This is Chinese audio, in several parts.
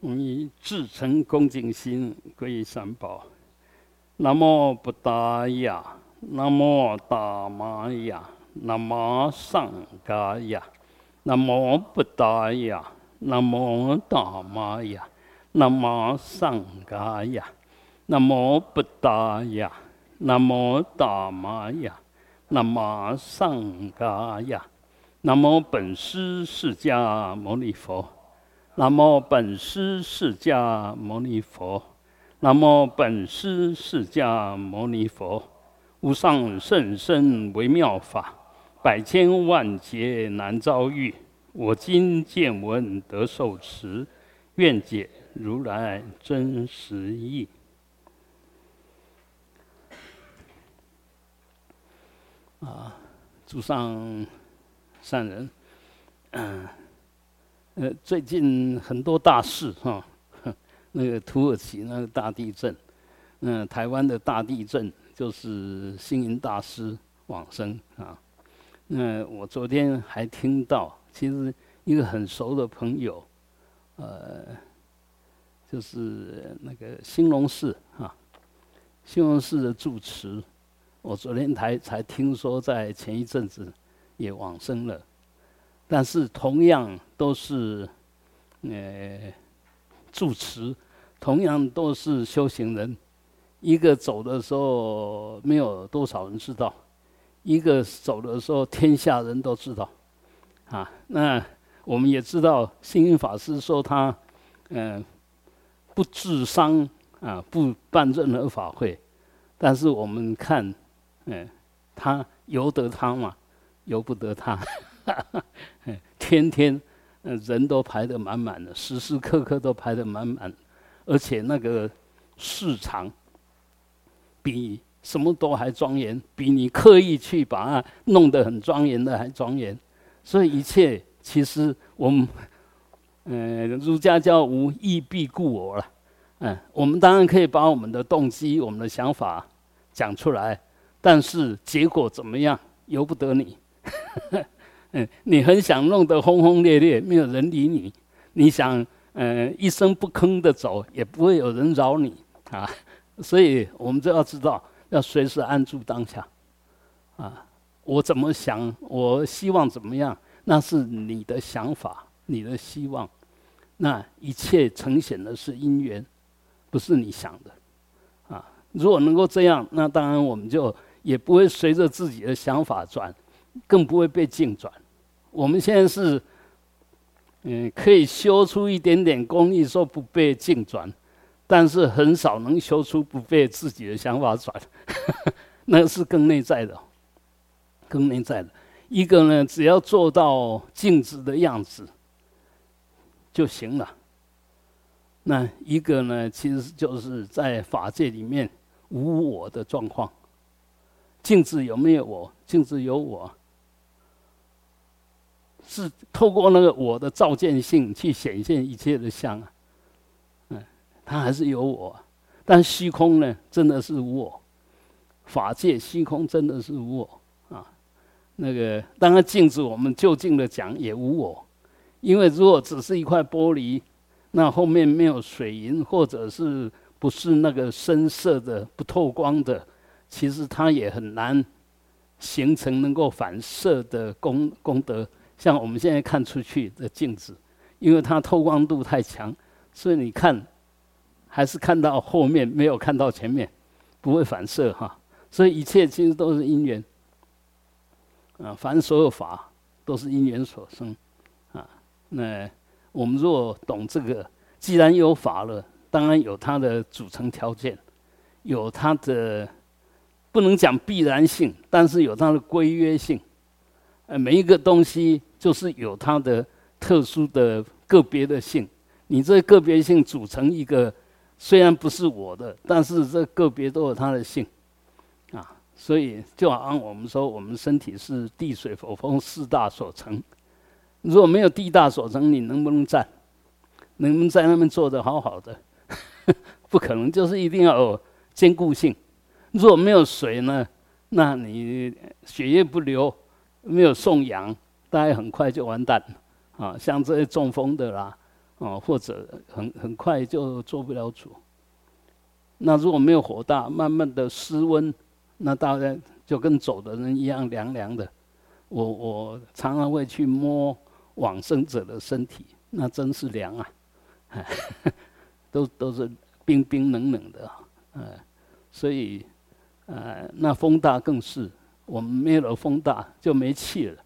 我以至诚恭敬心皈依三宝。南无布达雅，南无达玛雅，南无上伽雅，南无布达雅，南无达玛雅，南无上伽雅，南无布达雅，南无达玛雅，南无上伽雅，南无本师释迦牟尼佛。南无本师释迦牟尼佛，南无本师释迦牟尼佛，无上甚深微妙法，百千万劫难遭遇。我今见闻得受持，愿解如来真实义。啊，诸上善人，嗯。呃，最近很多大事哈，那个土耳其那个大地震，嗯，台湾的大地震就是星云大师往生啊。那我昨天还听到，其实一个很熟的朋友，呃，就是那个兴隆寺啊，兴隆寺的住持，我昨天才才听说，在前一阵子也往生了。但是同样都是，呃，住持，同样都是修行人。一个走的时候没有多少人知道，一个走的时候天下人都知道。啊，那我们也知道，星云法师说他，嗯，不治伤啊，不办任何法会。但是我们看，嗯，他由得他嘛，由不得他。天天，人都排得满满的，时时刻刻都排得满满，而且那个市场比什么都还庄严，比你刻意去把它弄得很庄严的还庄严。所以一切其实我们，嗯，儒家叫无义必故我了。嗯，我们当然可以把我们的动机、我们的想法讲出来，但是结果怎么样，由不得你。嗯，你很想弄得轰轰烈烈，没有人理你；你想，嗯，一声不吭的走，也不会有人饶你啊。所以我们就要知道，要随时安住当下。啊，我怎么想，我希望怎么样，那是你的想法，你的希望。那一切呈现的是因缘，不是你想的。啊，如果能够这样，那当然我们就也不会随着自己的想法转。更不会被境转。我们现在是，嗯，可以修出一点点功力，说不被境转，但是很少能修出不被自己的想法转。那是更内在的，更内在的。一个呢，只要做到静止的样子就行了。那一个呢，其实就是在法界里面无我的状况。镜子有没有我？镜子有我。是透过那个我的照见性去显现一切的相啊，嗯，它还是有我，但虚空呢，真的是无我，法界虚空真的是无我啊。那个当然镜子，我们就近的讲也无我，因为如果只是一块玻璃，那后面没有水银，或者是不是那个深色的不透光的，其实它也很难形成能够反射的功功德。像我们现在看出去的镜子，因为它透光度太强，所以你看还是看到后面，没有看到前面，不会反射哈。所以一切其实都是因缘啊，凡所有法都是因缘所生啊。那我们若懂这个，既然有法了，当然有它的组成条件，有它的不能讲必然性，但是有它的规约性。呃，每一个东西。就是有它的特殊的个别的性，你这个别性组成一个，虽然不是我的，但是这个别都有它的性，啊，所以就好像我们说，我们身体是地水火风四大所成，如果没有地大所成，你能不能站？能不能在那边坐得好好的？不可能，就是一定要有坚固性。如果没有水呢，那你血液不流，没有送氧。大概很快就完蛋，啊，像这些中风的啦，啊，或者很很快就做不了主。那如果没有火大，慢慢的失温，那大概就跟走的人一样凉凉的。我我常常会去摸往生者的身体，那真是凉啊，都都是冰冰冷冷的，嗯，所以，呃，那风大更是，我们没有风大就没气了，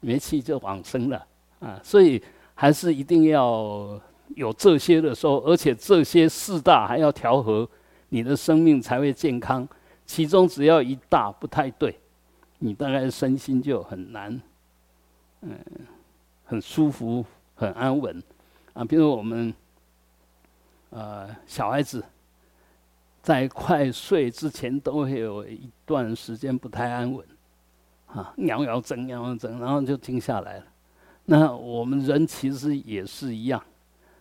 没气就往生了啊，所以还是一定要有这些的时候，而且这些四大还要调和，你的生命才会健康。其中只要一大不太对。你大概身心就很难，嗯，很舒服、很安稳啊。比如我们，呃，小孩子在快睡之前都会有一段时间不太安稳，啊，摇摇整、摇摇整，然后就静下来了。那我们人其实也是一样，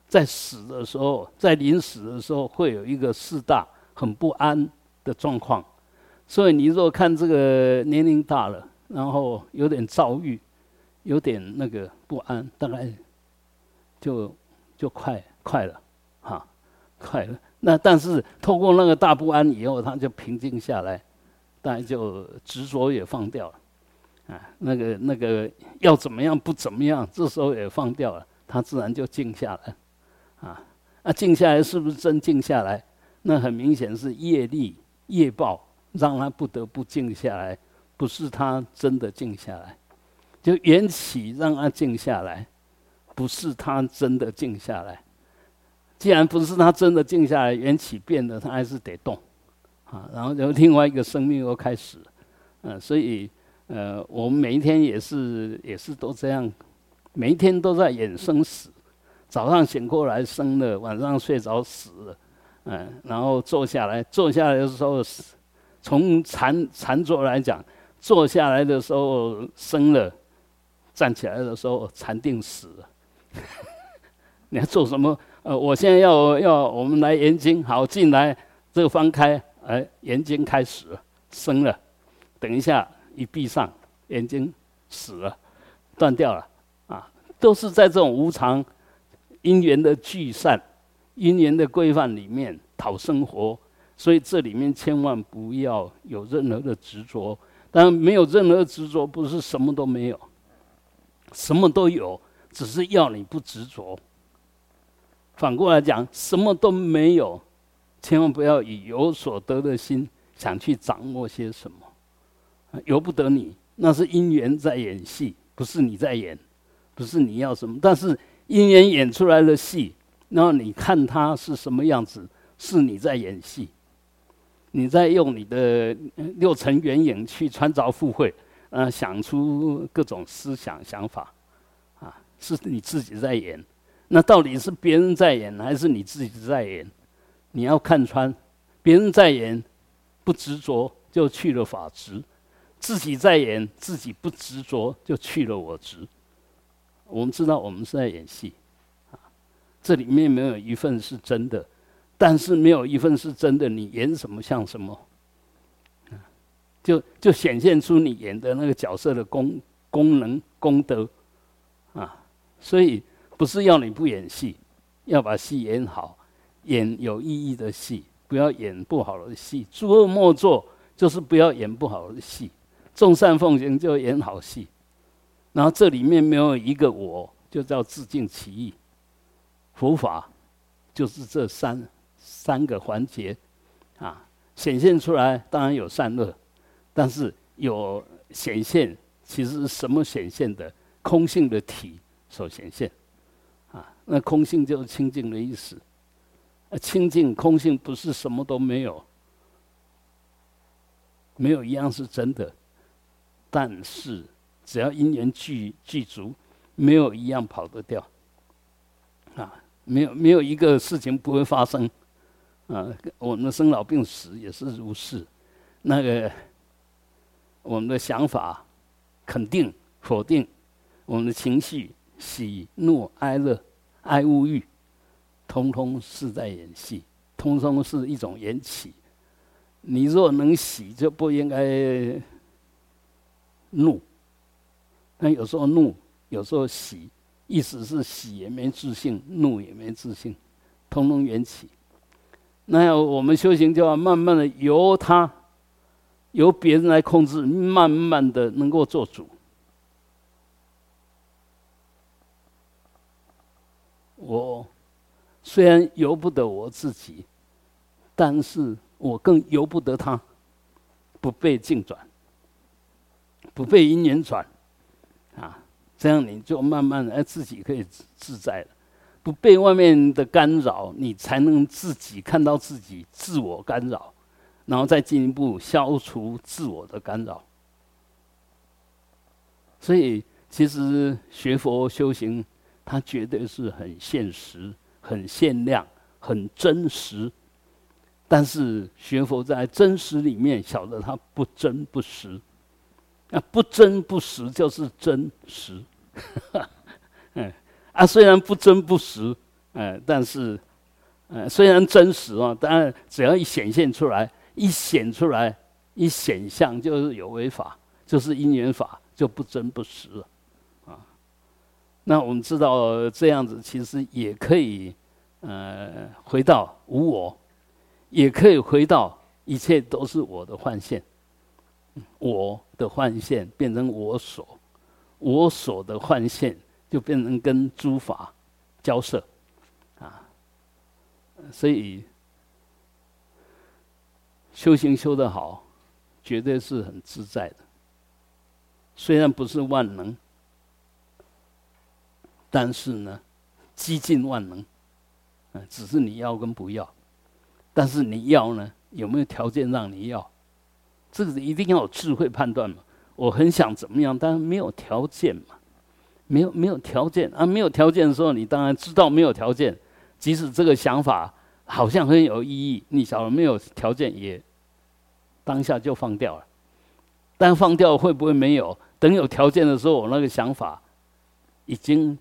在死的时候，在临死的时候，会有一个四大很不安的状况。所以你若看这个年龄大了，然后有点躁郁，有点那个不安，大概就就快快了，哈，快了。那但是透过那个大不安以后，他就平静下来，大概就执着也放掉了，啊，那个那个要怎么样不怎么样，这时候也放掉了，他自然就静下来，啊，那静下来是不是真静下来？那很明显是业力业报。让他不得不静下来，不是他真的静下来，就缘起让他静下来，不是他真的静下来。既然不是他真的静下来，缘起变了，他还是得动，啊，然后就另外一个生命又开始，嗯，所以呃，我们每一天也是也是都这样，每一天都在演生死，早上醒过来生了，晚上睡着死了，嗯，然后坐下来，坐下来的时候。从禅禅坐来讲，坐下来的时候生了，站起来的时候禅定死了。你要做什么？呃，我现在要要我们来研经，好进来，这个翻开，哎，研经开始生了，等一下一闭上眼睛死了，断掉了，啊，都是在这种无常因缘的聚散、因缘的规范里面讨生活。所以这里面千万不要有任何的执着，当然没有任何执着，不是什么都没有，什么都有，只是要你不执着。反过来讲，什么都没有，千万不要以有所得的心想去掌握些什么，由不得你，那是因缘在演戏，不是你在演，不是你要什么，但是因缘演出来的戏，然后你看它是什么样子，是你在演戏。你在用你的六层圆影去穿凿附会，呃，想出各种思想想法，啊，是你自己在演。那到底是别人在演，还是你自己在演？你要看穿，别人在演，不执着就去了法执；自己在演，自己不执着就去了我执。我们知道我们是在演戏，啊，这里面没有一份是真的。但是没有一份是真的，你演什么像什么，就就显现出你演的那个角色的功功能功德，啊，所以不是要你不演戏，要把戏演好，演有意义的戏，不要演不好的戏。诸恶莫作，就是不要演不好的戏；众善奉行，就演好戏。然后这里面没有一个我，就叫自尽其意。佛法就是这三。三个环节，啊，显现出来当然有善恶，但是有显现，其实是什么显现的？空性的体所显现，那空性就是清净的意思。清净空性不是什么都没有，没有一样是真的，但是只要因缘具具足，没有一样跑得掉，啊，没有没有一个事情不会发生。啊，我们的生老病死也是如是。那个，我们的想法、肯定、否定，我们的情绪、喜怒哀乐、爱恶欲，通通是在演戏，通通是一种缘起。你若能喜，就不应该怒。但有时候怒，有时候喜，意思是喜也没自信，怒也没自信，通通缘起。那我们修行就要慢慢的由他，由别人来控制，慢慢的能够做主。我虽然由不得我自己，但是我更由不得他，不被境转，不被因缘转，啊，这样你就慢慢的自己可以自在了，不被外面的干扰，你才能自己看到自己自我干扰，然后再进一步消除自我的干扰。所以，其实学佛修行。它绝对是很现实、很限量、很真实，但是学佛在真实里面晓得它不真不实，啊，不真不实就是真实，嗯，啊，虽然不真不实，嗯，但是，嗯，虽然真实啊，但只要一显现出来，一显出来，一显象就是有为法，就是因缘法，就不真不实了。那我们知道这样子其实也可以，呃，回到无我，也可以回到一切都是我的幻现，我的幻现变成我所，我所的幻现就变成跟诸法交涉，啊，所以修行修得好，绝对是很自在的，虽然不是万能。但是呢，几近万能，嗯，只是你要跟不要。但是你要呢，有没有条件让你要？这个一定要有智慧判断嘛。我很想怎么样，但是没有条件嘛，没有没有条件啊，没有条件的时候，你当然知道没有条件。即使这个想法好像很有意义，你晓得没有条件也当下就放掉了。但放掉会不会没有？等有条件的时候，我那个想法已经。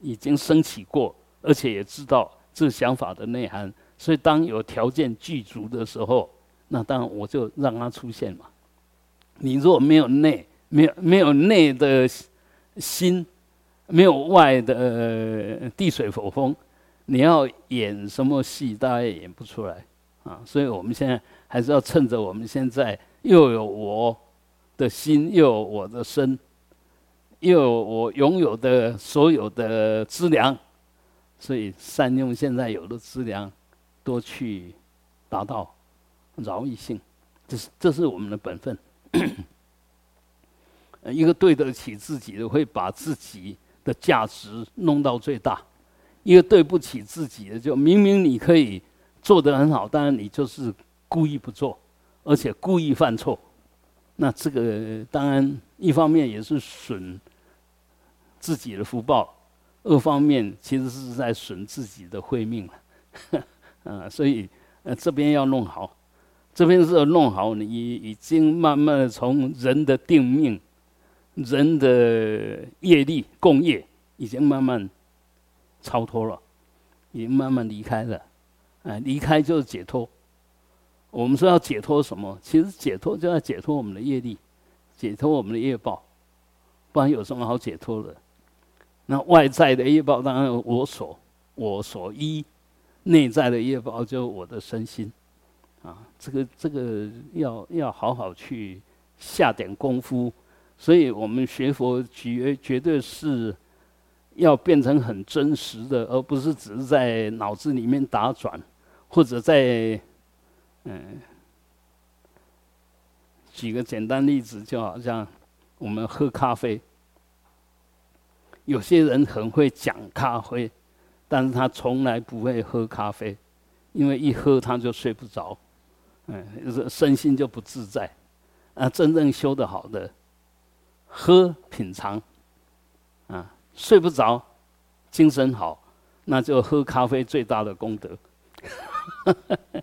已经升起过，而且也知道这想法的内涵，所以当有条件具足的时候，那当然我就让它出现嘛。你如果没有内，没有没有内的心，没有外的地水火风，你要演什么戏，大家也演不出来啊。所以我们现在还是要趁着我们现在又有我的心，又有我的身。又有我拥有的所有的资粮，所以善用现在有的资粮，多去达到饶益性，这是这是我们的本分。一个对得起自己的，会把自己的价值弄到最大；一个对不起自己的，就明明你可以做得很好，当然你就是故意不做，而且故意犯错。那这个当然一方面也是损自己的福报，二方面其实是在损自己的慧命了，啊，所以呃这边要弄好，这边是要弄好，你已经慢慢的从人的定命、人的业力共业，已经慢慢超脱了，已经慢慢离开了，啊，离开就是解脱。我们说要解脱什么？其实解脱就要解脱我们的业力，解脱我们的业报，不然有什么好解脱的？那外在的业报当然我所我所依，内在的业报就我的身心，啊，这个这个要要好好去下点功夫。所以我们学佛绝绝对是要变成很真实的，而不是只是在脑子里面打转，或者在。嗯，举个简单例子，就好像我们喝咖啡，有些人很会讲咖啡，但是他从来不会喝咖啡，因为一喝他就睡不着，嗯，身心就不自在。啊，真正修得好的，喝品尝，啊，睡不着，精神好，那就喝咖啡最大的功德。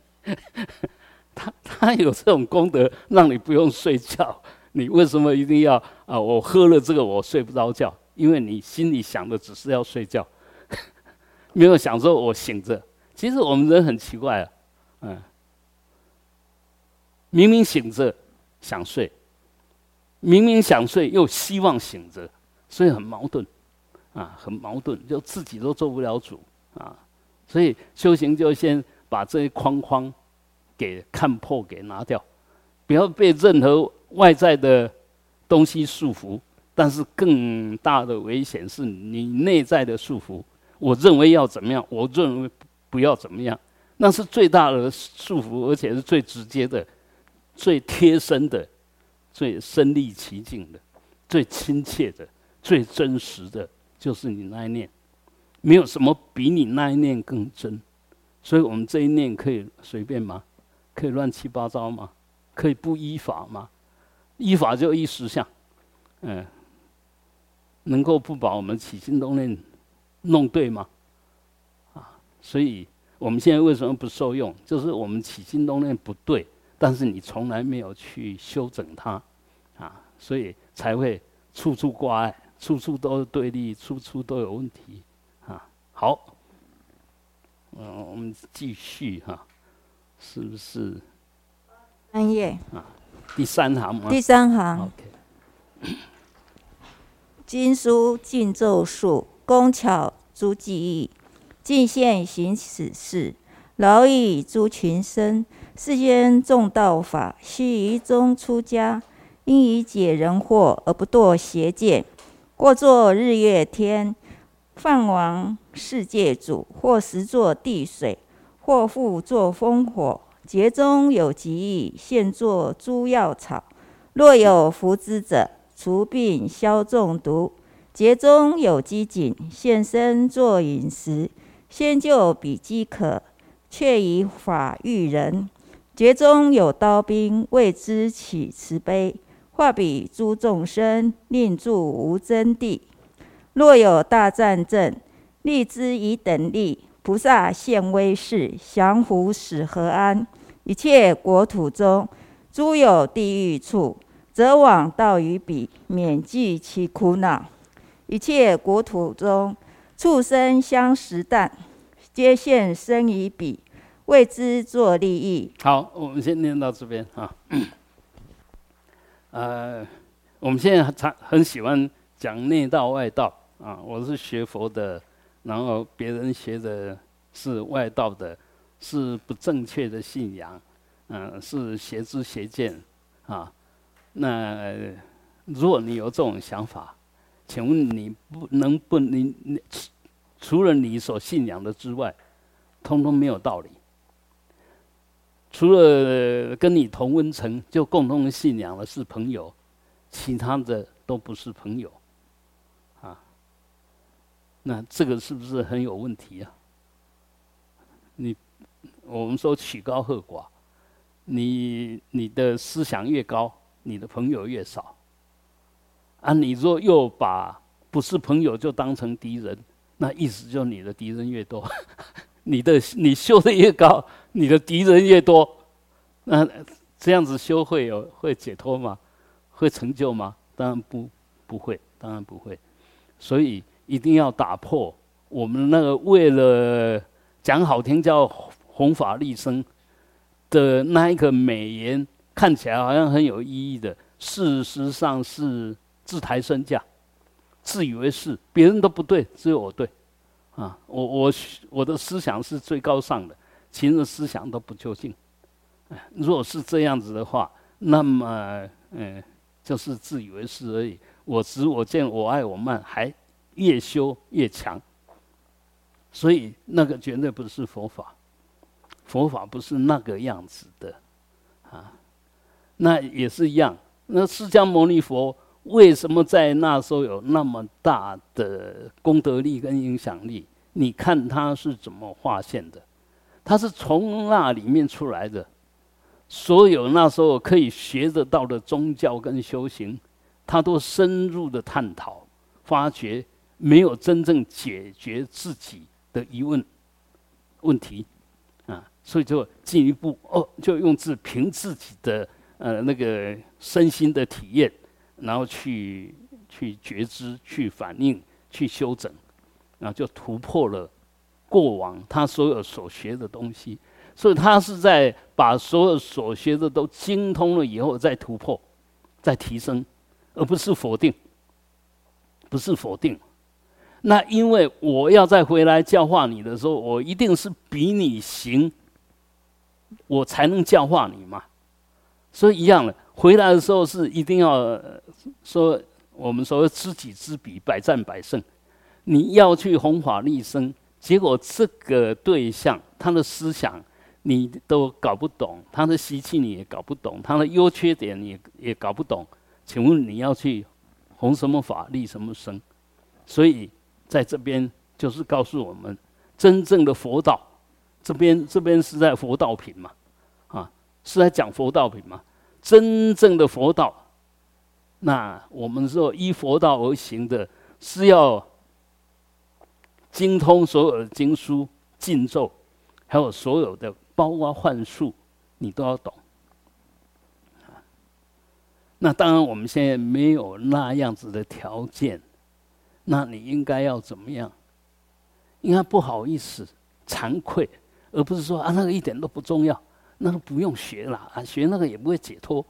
他他有这种功德，让你不用睡觉。你为什么一定要啊？我喝了这个，我睡不着觉，因为你心里想的只是要睡觉，没有想说我醒着。其实我们人很奇怪啊，嗯，明明醒着想睡，明明想睡又希望醒着，所以很矛盾，啊，很矛盾，就自己都做不了主啊。所以修行就先把这些框框给看破，给拿掉，不要被任何外在的东西束缚。但是更大的危险是你内在的束缚。我认为要怎么样，我认为不要怎么样，那是最大的束缚，而且是最直接的、最贴身的、最身临其境的、最亲切的、最真实的，就是你那一念。没有什么比你那一念更真。所以我们这一念可以随便吗？可以乱七八糟吗？可以不依法吗？依法就依实相，嗯。能够不把我们起心动念弄对吗？啊，所以我们现在为什么不受用？就是我们起心动念不对，但是你从来没有去修整它，啊，所以才会处处挂碍，处处都是对立，处处都有问题，啊，好，嗯，我们继续哈，是不是？三页啊，第三行吗？第三行。OK。经书尽咒术，工巧诸技艺，尽现行此事，劳役诸群生。世间众道法，须于中出家，因以解人惑而不堕邪见。或作日月天，梵王世界主；或实作地水，或复作风火。劫中有疾疫，现作诸药草。若有福之者。除病消中毒，节中有饥馑，现身作饮食，先就彼饥渴，却以法喻人。节中有刀兵，为之起慈悲，化彼诸众生，令住无真谛。若有大战阵，立之以等力，菩萨现威势，降伏使何安？一切国土中，诸有地狱处。则往道于彼，免济其苦恼。一切国土中，畜生相食啖，皆现生于彼，为之作利益。好，我们先念到这边啊。呃，我们现在常很喜欢讲内道外道啊。我是学佛的，然后别人学的是外道的，是不正确的信仰，嗯，是邪知邪见啊。那如果你有这种想法，请问你不能不你你除了你所信仰的之外，通通没有道理。除了跟你同温层就共同信仰的是朋友，其他的都不是朋友，啊，那这个是不是很有问题啊？你我们说曲高和寡，你你的思想越高。你的朋友越少，啊，你若又把不是朋友就当成敌人，那意思就是你的敌人越多，你的你修的越高，你的敌人越多，那这样子修会有会解脱吗？会成就吗？当然不不会，当然不会。所以一定要打破我们那个为了讲好听叫弘法利生的那一个美言。看起来好像很有意义的，事实上是自抬身价，自以为是，别人都不对，只有我对，啊，我我我的思想是最高尚的，其他思想都不究竟。如果是这样子的话，那么嗯，就是自以为是而已。我执我见我爱我慢，还越修越强。所以那个绝对不是佛法，佛法不是那个样子的，那也是一样。那释迦牟尼佛为什么在那时候有那么大的功德力跟影响力？你看他是怎么划线的？他是从那里面出来的。所有那时候可以学得到的宗教跟修行，他都深入的探讨、发掘，没有真正解决自己的疑问问题啊。所以就进一步哦，就用自凭自己的。呃，那个身心的体验，然后去去觉知、去反应、去修整，然后就突破了过往他所有所学的东西。所以他是在把所有所学的都精通了以后再突破、再提升，而不是否定。不是否定。那因为我要再回来教化你的时候，我一定是比你行，我才能教化你嘛。所以一样的，回来的时候是一定要说我们所谓知己知彼，百战百胜。你要去弘法利生，结果这个对象他的思想你都搞不懂，他的习气你也搞不懂，他的优缺点你也也搞不懂。请问你要去弘什么法利什么生？所以。在这边就是告诉我们，真正的佛道，这边这边是在佛道品嘛，是在讲佛道品吗。真正的佛道，那我们说依佛道而行的，是要精通所有的经书、禁咒，还有所有的包括幻术，你都要懂。那当然，我们现在没有那样子的条件。那你应该要怎么样？应该不好意思、惭愧，而不是说啊，那个一点都不重要，那个不用学了啊，学那个也不会解脱。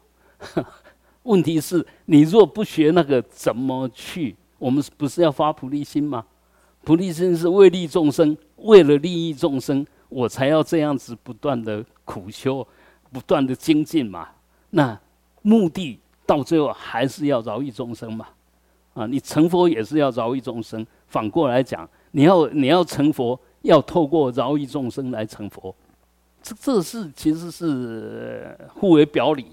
问题是，你若不学那个，怎么去？我们不是要发菩提心吗？菩提心是为利众生，为了利益众生，我才要这样子不断的苦修，不断的精进嘛。那目的到最后还是要饶益众生嘛。啊，你成佛也是要饶益众生。反过来讲，你要你要成佛，要透过饶益众生来成佛。这这是其实是互为表里。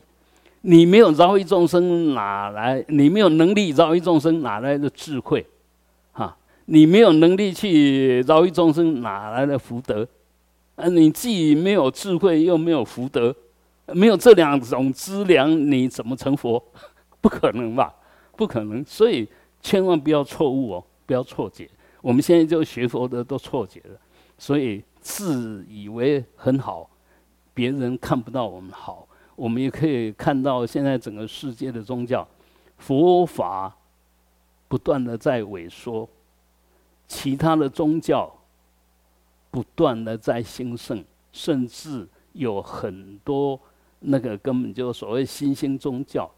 你没有饶益众生，哪来？你没有能力饶益众生，哪来的智慧？哈，你没有能力去饶益众生，哪来的福德？啊，你既没有智慧，又没有福德，没有这两种资粮，你怎么成佛？不可能吧？不可能，所以千万不要错误哦，不要错解。我们现在就学佛的都错解了，所以自以为很好，别人看不到我们好。我们也可以看到现在整个世界的宗教，佛法不断的在萎缩，其他的宗教不断的在兴盛，甚至有很多那个根本就所谓新兴宗教，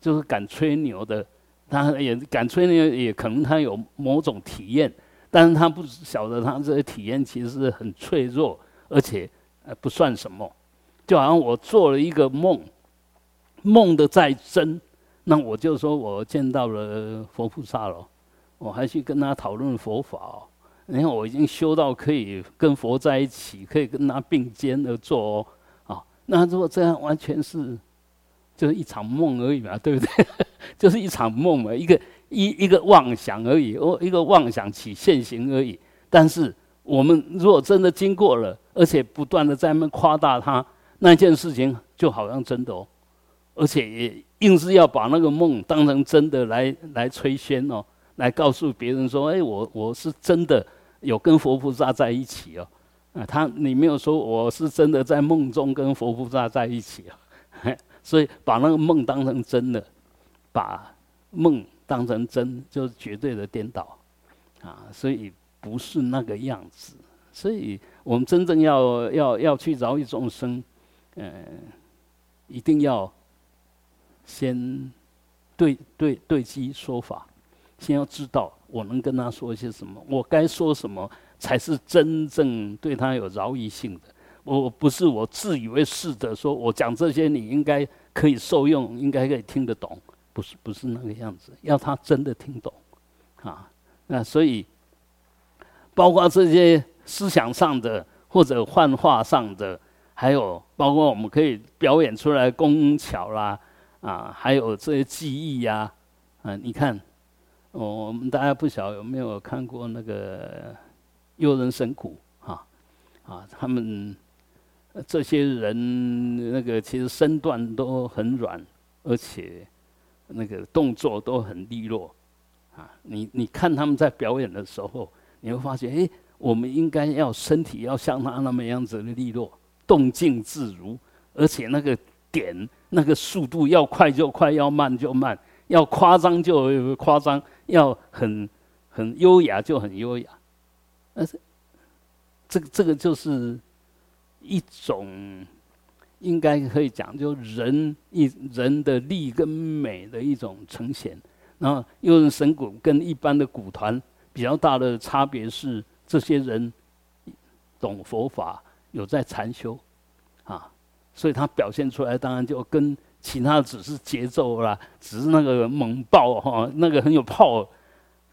就是敢吹牛的。他也敢吹牛，也可能他有某种体验，但是他不晓得他这个体验其实是很脆弱，而且呃不算什么。就好像我做了一个梦，梦的再真，那我就说我见到了佛菩萨了，我还去跟他讨论佛法哦。你看我已经修到可以跟佛在一起，可以跟他并肩而坐哦。啊，那如果这样完全是。就是一场梦而已嘛，对不对？就是一场梦嘛，一个一一个妄想而已，哦，一个妄想起现行而已。但是我们如果真的经过了，而且不断的在那夸大它，那件事情就好像真的哦，而且也硬是要把那个梦当成真的来来吹宣哦，来告诉别人说，哎，我我是真的有跟佛菩萨在一起哦，啊，他你没有说我是真的在梦中跟佛菩萨在一起啊。所以把那个梦当成真的，把梦当成真，就是绝对的颠倒，啊，所以不是那个样子。所以我们真正要要要去饶益众生，呃，一定要先对对对机说法，先要知道我能跟他说些什么，我该说什么才是真正对他有饶益性的。我不是我自以为是的，说我讲这些你应该可以受用，应该可以听得懂，不是不是那个样子，要他真的听懂，啊，那所以包括这些思想上的或者幻化上的，还有包括我们可以表演出来工巧啦，啊，还有这些技艺呀，啊，你看，我们大家不晓有没有看过那个幽人神鼓啊，啊，他们。这些人那个其实身段都很软，而且那个动作都很利落，啊，你你看他们在表演的时候，你会发现，哎，我们应该要身体要像他那么样子的利落，动静自如，而且那个点那个速度要快就快，要慢就慢，要夸张就夸张，要很很优雅就很优雅，但是这个这个就是。一种应该可以讲，就人一人的力跟美的一种呈现。然后又是神鼓跟一般的鼓团比较大的差别是，这些人懂佛法，有在禅修，啊，所以他表现出来当然就跟其他只是节奏啦，只是那个猛爆哈，那个很有炮，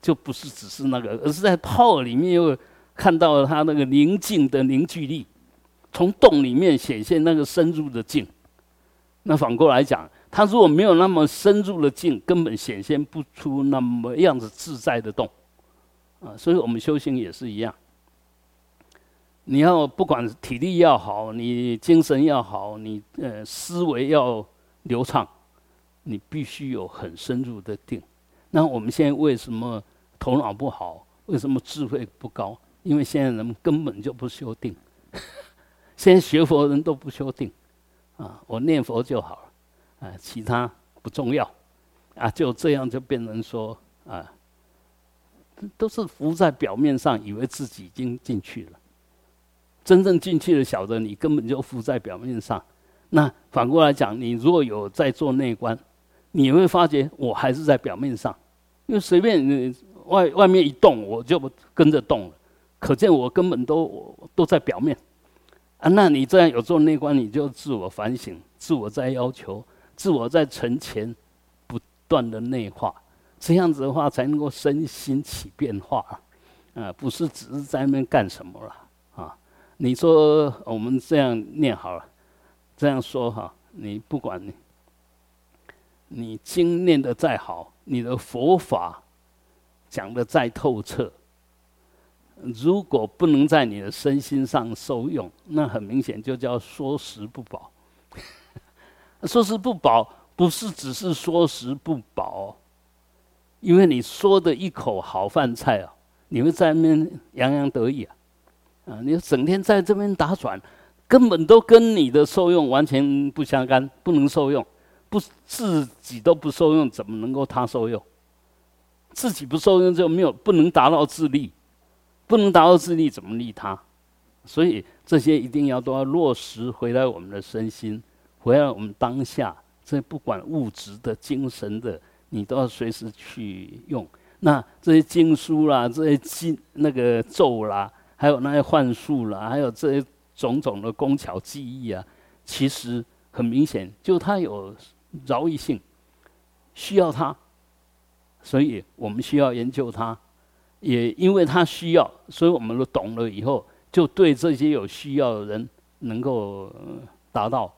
就不是只是那个，而是在炮里面又看到了他那个宁静的凝聚力，从洞里面显现那个深入的静。那反过来讲。他如果没有那么深入的境，根本显现不出那么样子自在的动，啊，所以我们修行也是一样。你要不管体力要好，你精神要好，你呃思维要流畅，你必须有很深入的定。那我们现在为什么头脑不好？为什么智慧不高？因为现在人根本就不修定，先学佛人都不修定，啊，我念佛就好了。啊，其他不重要，啊，就这样就变成说啊，都是浮在表面上，以为自己已经进去了。真正进去了，晓得你根本就浮在表面上。那反过来讲，你如果有在做内观，你会发觉我还是在表面上，因为随便你外外面一动，我就跟着动了，可见我根本都都在表面。啊，那你这样有做内观，你就自我反省，自我在要求。自我在沉潜，不断的内化，这样子的话才能够身心起变化，啊，不是只是在那边干什么了啊？你说我们这样念好了，这样说哈，你不管你，你经念的再好，你的佛法讲的再透彻，如果不能在你的身心上受用，那很明显就叫说食不饱。说食不饱，不是只是说食不饱，因为你说的一口好饭菜啊，你会在那边洋洋得意啊，啊，你整天在这边打转，根本都跟你的受用完全不相干，不能受用，不自己都不受用，怎么能够他受用？自己不受用就没有，不能达到自立，不能达到自利，怎么利他？所以这些一定要都要落实回来我们的身心。回来，我们当下这不管物质的、精神的，你都要随时去用。那这些经书啦，这些经那个咒啦，还有那些幻术啦，还有这些种种的工巧技艺啊，其实很明显，就它有饶益性，需要它，所以我们需要研究它。也因为他需要，所以我们都懂了以后，就对这些有需要的人能够达到。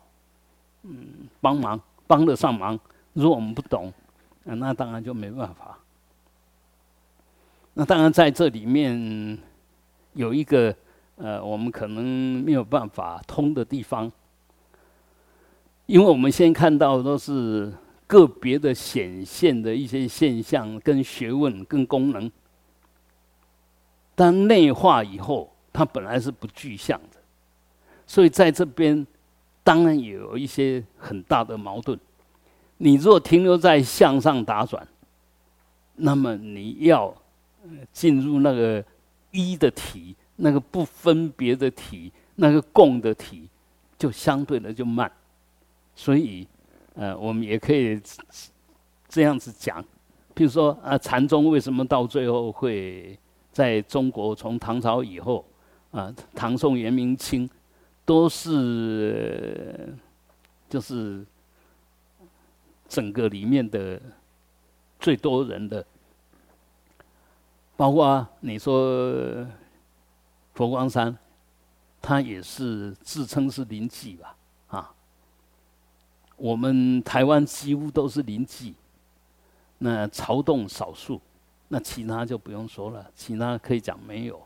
嗯，帮忙帮得上忙。如果我们不懂，那当然就没办法。那当然在这里面有一个呃，我们可能没有办法通的地方，因为我们先看到都是个别的显现的一些现象、跟学问、跟功能，但内化以后，它本来是不具象的，所以在这边。当然也有一些很大的矛盾。你若停留在向上打转，那么你要进入那个一的体，那个不分别的体，那个共的体，就相对的就慢。所以，呃，我们也可以这样子讲，比如说啊，禅宗为什么到最后会在中国从唐朝以后啊，唐宋元明清。都是，就是整个里面的最多人的，包括你说佛光山，他也是自称是灵济吧？啊，我们台湾几乎都是灵济，那曹洞少数，那其他就不用说了，其他可以讲没有。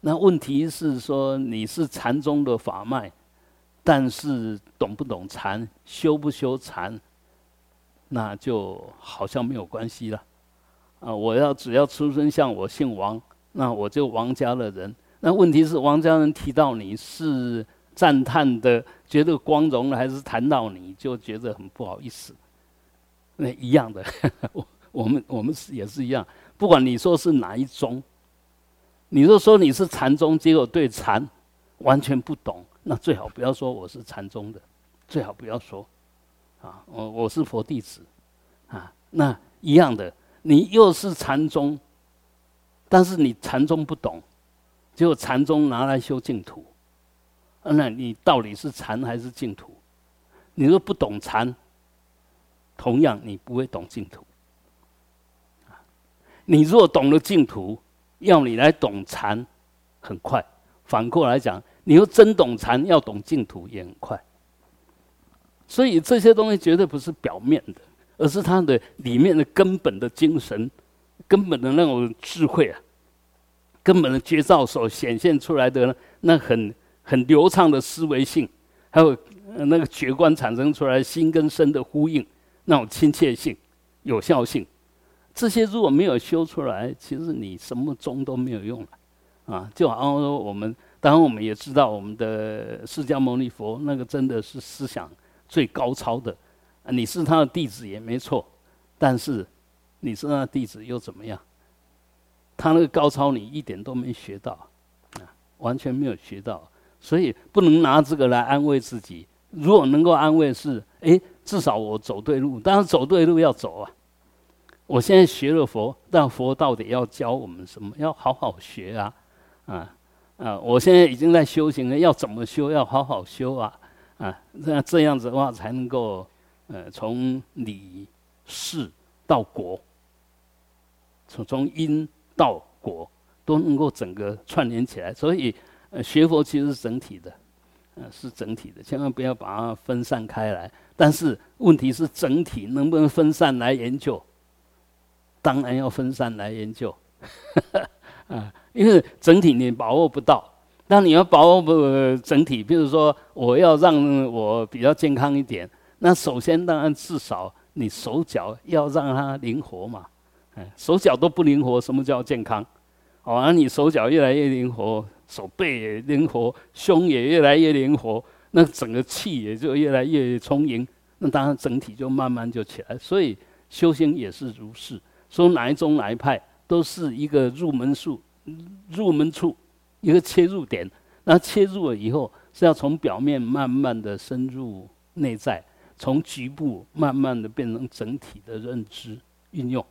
那问题是说你是禅宗的法脉，但是懂不懂禅，修不修禅，那就好像没有关系了。啊，我要只要出生像我姓王，那我就王家的人。那问题是王家人提到你是赞叹的，觉得光荣，还是谈到你就觉得很不好意思？那一样的，我们我们是也是一样，不管你说是哪一宗。你若说你是禅宗，结果对禅完全不懂，那最好不要说我是禅宗的，最好不要说，啊，我我是佛弟子，啊，那一样的，你又是禅宗，但是你禅宗不懂，结果禅宗拿来修净土，那你到底是禅还是净土？你若不懂禅，同样你不会懂净土。你若懂了净土，要你来懂禅，很快；反过来讲，你又真懂禅，要懂净土也很快。所以这些东西绝对不是表面的，而是它的里面的根本的精神、根本的那种智慧啊，根本的绝招所显现出来的那很很流畅的思维性，还有那个觉观产生出来心跟身的呼应，那种亲切性、有效性。这些如果没有修出来，其实你什么宗都没有用了，啊，就好像说我们，当然我们也知道我们的释迦牟尼佛那个真的是思想最高超的，你是他的弟子也没错，但是你是他的弟子又怎么样？他那个高超你一点都没学到，啊，完全没有学到，所以不能拿这个来安慰自己。如果能够安慰是，哎，至少我走对路，当然走对路要走啊。我现在学了佛，但佛到底要教我们什么？要好好学啊，啊啊！我现在已经在修行了，要怎么修？要好好修啊，啊！那这样子的话，才能够呃，从理、事到果，从从因到果都能够整个串联起来。所以，呃，学佛其实是整体的，呃，是整体的，千万不要把它分散开来。但是问题是，整体能不能分散来研究？当然要分散来研究，啊，因为整体你把握不到。那你要把握不整体，比如说我要让我比较健康一点，那首先当然至少你手脚要让它灵活嘛。嗯，手脚都不灵活，什么叫健康？哦，那你手脚越来越灵活，手背也灵活，胸也越来越灵活，那整个气也就越来越充盈，那当然整体就慢慢就起来。所以修行也是如是。说哪一宗哪一派都是一个入门处，入门处一个切入点。那切入了以后，是要从表面慢慢的深入内在，从局部慢慢的变成整体的认知运用，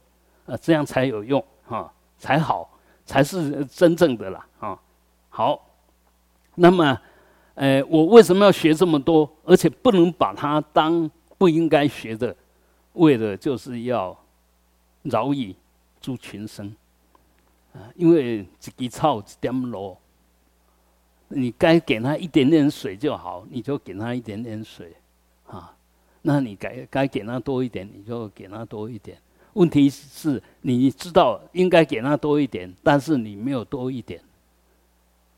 啊，这样才有用啊，才好，才是真正的啦啊。好，那么，呃，我为什么要学这么多？而且不能把它当不应该学的，为的就是要。饶以助群生啊！因为一滴草一点露，你该给他一点点水就好，你就给他一点点水啊。那你该该给他多一点，你就给他多一点。问题是你知道应该给他多一点，但是你没有多一点。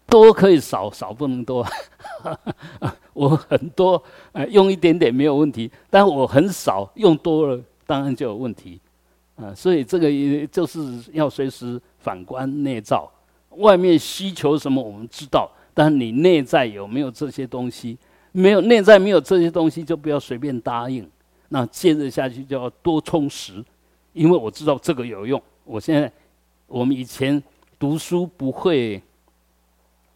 多可以少，少不能多。我很多，呃，用一点点没有问题，但我很少用多了，当然就有问题。啊，所以这个也就是要随时反观内照，外面需求什么我们知道，但你内在有没有这些东西？没有内在没有这些东西，就不要随便答应。那接着下去就要多充实，因为我知道这个有用。我现在我们以前读书不会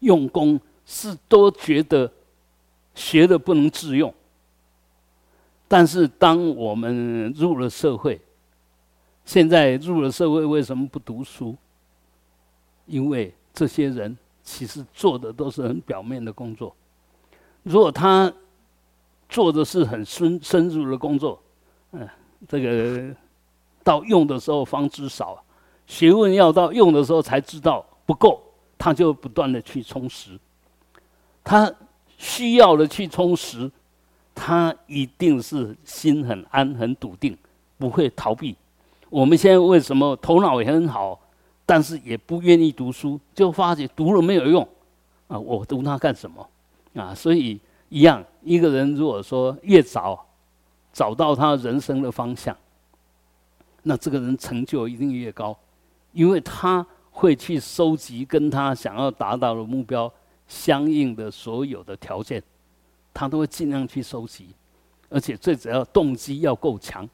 用功，是都觉得学的不能自用。但是当我们入了社会，现在入了社会，为什么不读书？因为这些人其实做的都是很表面的工作。如果他做的是很深深入的工作，嗯，这个到用的时候方知少，学问要到用的时候才知道不够，他就不断的去充实。他需要的去充实，他一定是心很安、很笃定，不会逃避。我们现在为什么头脑也很好，但是也不愿意读书？就发觉读了没有用，啊，我读它干什么？啊，所以一样，一个人如果说越早找到他人生的方向，那这个人成就一定越高，因为他会去收集跟他想要达到的目标相应的所有的条件，他都会尽量去收集，而且最主要动机要够强。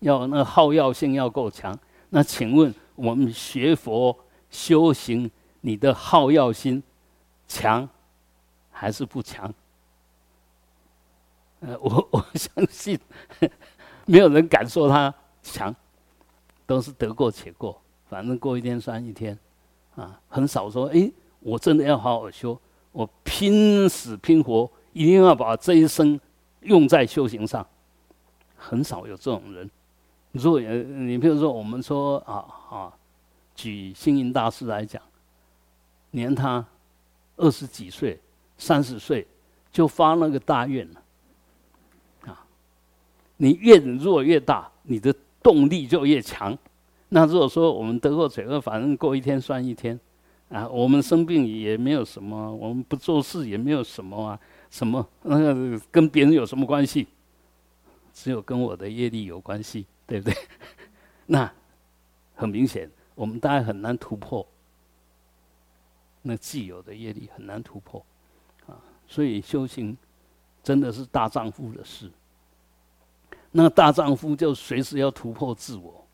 要那好药性要够强，那请问我们学佛修行，你的好药心强还是不强？呃，我我相信 没有人敢说他强，都是得过且过，反正过一天算一天，啊，很少说，哎，我真的要好好修，我拼死拼活，一定要把这一生用在修行上，很少有这种人。如果你比如说，我们说啊啊，举星云大师来讲，年他二十几岁、三十岁就发那个大愿了，啊，你愿如果越大，你的动力就越强。那如果说我们得过且过，反正过一天算一天，啊，我们生病也没有什么，我们不做事也没有什么啊，什么那个跟别人有什么关系？只有跟我的业力有关系。对不对？那很明显，我们大概很难突破那既有的业力，很难突破啊。所以修行真的是大丈夫的事。那大丈夫就随时要突破自我，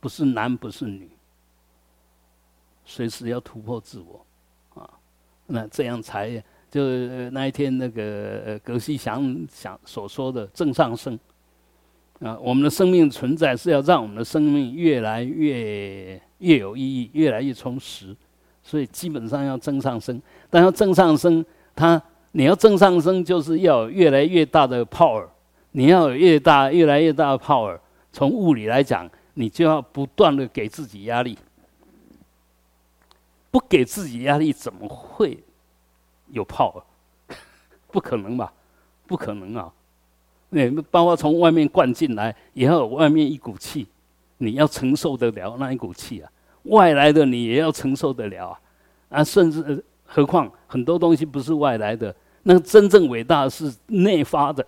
不是男不是女，随时要突破自我啊。那这样才就那一天那个呃葛西祥想所说的正上升。啊，我们的生命存在是要让我们的生命越来越越有意义，越来越充实，所以基本上要增上升。但要增上升，它你要增上升，就是要有越来越大的 power。你要有越大、越来越大的 power。从物理来讲，你就要不断的给自己压力。不给自己压力，怎么会有 power？不可能吧？不可能啊！那包括从外面灌进来，也要外面一股气，你要承受得了那一股气啊。外来的你也要承受得了啊，啊，甚至何况很多东西不是外来的，那真正伟大是内发的，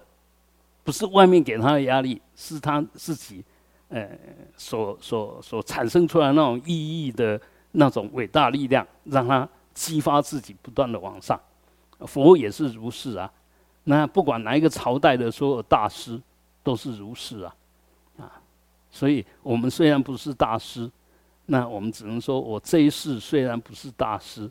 不是外面给他的压力，是他自己，呃，所所所产生出来那种意义的那种伟大力量，让他激发自己不断的往上。佛也是如是啊。那不管哪一个朝代的所有大师，都是如是啊，啊，所以我们虽然不是大师，那我们只能说我这一世虽然不是大师，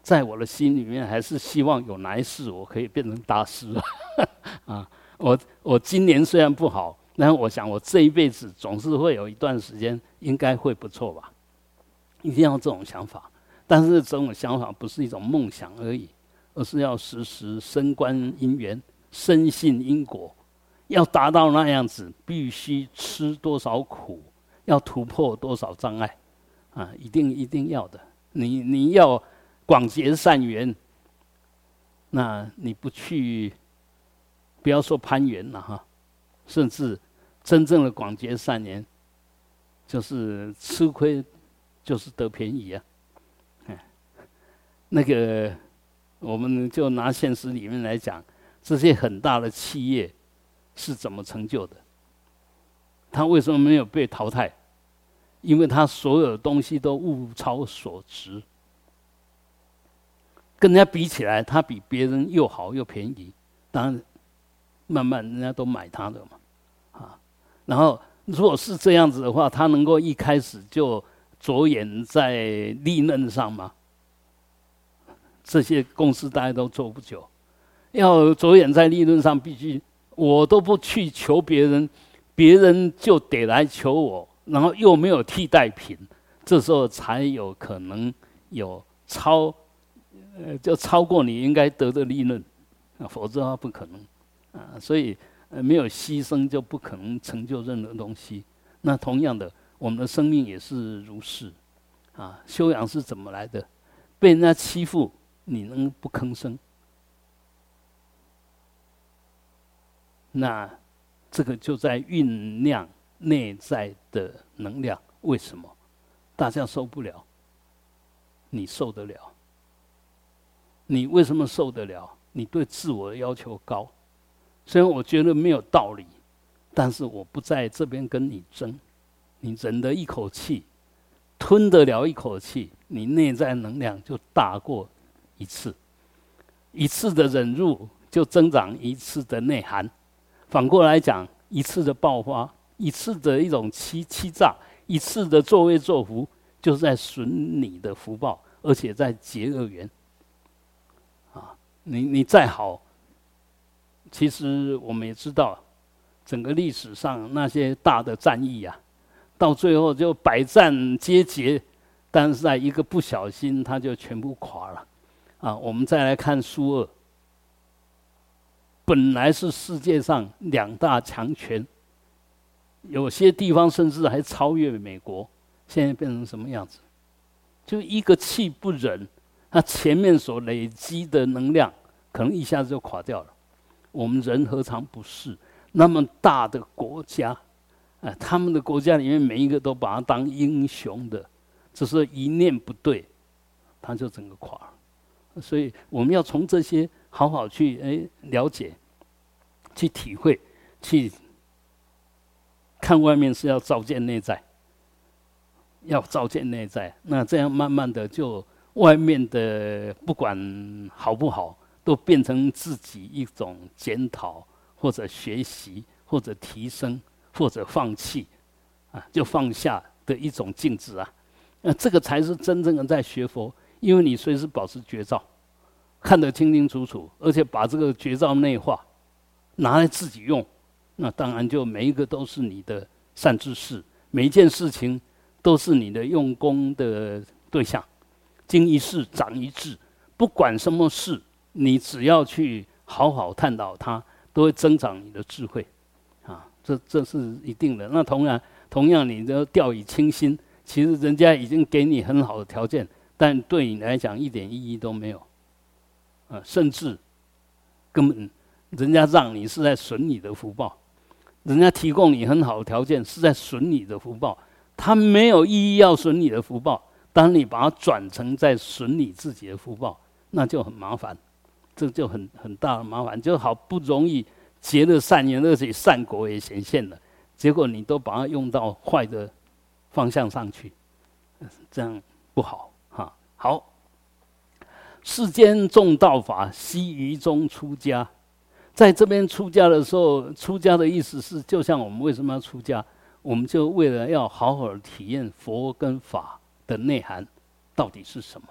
在我的心里面还是希望有来世我可以变成大师 啊。我我今年虽然不好，但我想我这一辈子总是会有一段时间应该会不错吧，一定要这种想法。但是这种想法不是一种梦想而已。而是要时时深观因缘，深信因果。要达到那样子，必须吃多少苦，要突破多少障碍，啊，一定一定要的。你你要广结善缘，那你不去，不要说攀缘了哈，甚至真正的广结善缘，就是吃亏，就是得便宜啊。哎，那个。我们就拿现实里面来讲，这些很大的企业是怎么成就的？他为什么没有被淘汰？因为他所有东西都物超所值，跟人家比起来，他比别人又好又便宜，当然慢慢人家都买他的嘛，啊。然后如果是这样子的话，他能够一开始就着眼在利润上吗？这些公司大家都做不久，要着眼在利润上，必须我都不去求别人，别人就得来求我，然后又没有替代品，这时候才有可能有超，呃，就超过你应该得的利润，否则的话不可能啊。所以，没有牺牲就不可能成就任何东西。那同样的，我们的生命也是如是啊。修养是怎么来的？被人家欺负。你能不吭声？那这个就在酝酿内在的能量。为什么大家受不了？你受得了？你为什么受得了？你对自我的要求高。虽然我觉得没有道理，但是我不在这边跟你争。你忍得一口气，吞得了一口气，你内在能量就大过。一次，一次的忍辱就增长一次的内涵。反过来讲，一次的爆发，一次的一种欺欺诈，一次的作威作福，就是在损你的福报，而且在结恶缘。啊，你你再好，其实我们也知道，整个历史上那些大的战役呀，到最后就百战皆捷，但是在一个不小心，他就全部垮了。啊，我们再来看苏俄，本来是世界上两大强权，有些地方甚至还超越美国，现在变成什么样子？就一个气不忍，他前面所累积的能量，可能一下子就垮掉了。我们人何尝不是那么大的国家？哎，他们的国家里面每一个都把他当英雄的，只是一念不对，他就整个垮了。所以我们要从这些好好去哎了解，去体会，去看外面是要照见内在，要照见内在。那这样慢慢的就外面的不管好不好，都变成自己一种检讨或者学习或者提升。或者放弃，啊，就放下的一种静止啊，那这个才是真正的在学佛，因为你随时保持绝照，看得清清楚楚，而且把这个绝照内化，拿来自己用，那当然就每一个都是你的善知识，每一件事情都是你的用功的对象，经一事长一智，不管什么事，你只要去好好探讨它，都会增长你的智慧啊。这这是一定的。那同样，同样，你的掉以轻心，其实人家已经给你很好的条件，但对你来讲一点意义都没有。啊，甚至根本人家让你是在损你的福报，人家提供你很好的条件是在损你的福报，他没有意义要损你的福报。当你把它转成在损你自己的福报，那就很麻烦，这就很很大的麻烦，就好不容易。结了善缘，而且善果也显现了，结果你都把它用到坏的方向上去，这样不好。好，世间众道法，悉于中出家。在这边出家的时候，出家的意思是，就像我们为什么要出家，我们就为了要好好体验佛跟法的内涵到底是什么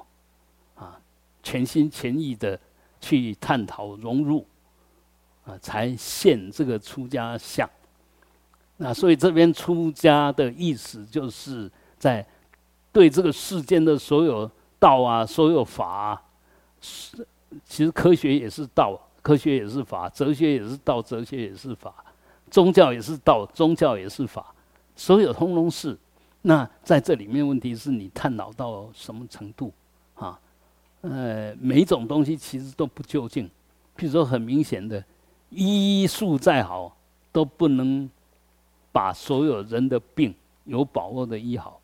啊，全心全意的去探讨融入。啊，才现这个出家相。那所以这边出家的意思，就是在对这个世间的所有道啊、所有法，是其实科学也是道，科学也是法；哲学也是道，哲学也是法；宗教也是道，宗教也是法。所有通通是。那在这里面，问题是你探讨到什么程度啊？呃，每一种东西其实都不究竟。譬如说，很明显的。医术再好，都不能把所有人的病有把握的医好。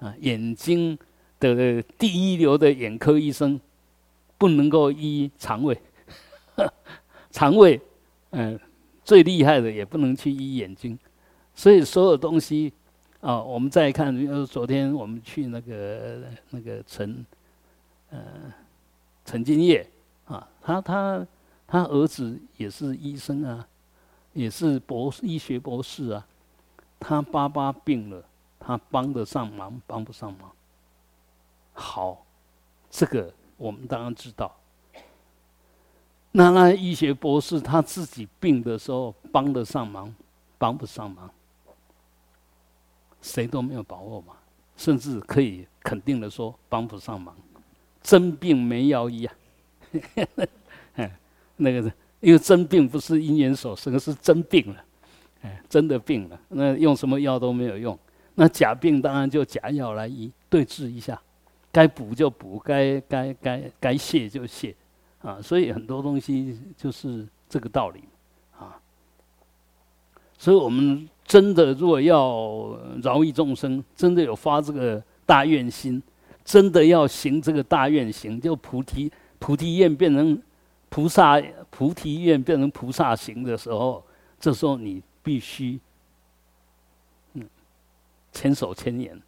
啊，眼睛的第一流的眼科医生不能够医肠胃，肠胃，嗯，最厉害的也不能去医眼睛。所以所有东西，啊，我们再看，就是昨天我们去那个那个陈，呃，陈金叶，啊，他他。他儿子也是医生啊，也是博士医学博士啊。他爸爸病了，他帮得上忙，帮不上忙。好，这个我们当然知道。那那医学博士他自己病的时候，帮得上忙，帮不上忙，谁都没有把握嘛。甚至可以肯定的说，帮不上忙，真病没药医啊。那个，因为真病不是因缘所生，是真病了，哎，真的病了，那用什么药都没有用。那假病当然就假药来医对治一下，该补就补，该该该该谢就谢，啊，所以很多东西就是这个道理，啊。所以我们真的如果要饶益众生，真的有发这个大愿心，真的要行这个大愿行，就菩提菩提愿变成。菩萨菩提愿变成菩萨行的时候，这时候你必须，嗯，千手千眼，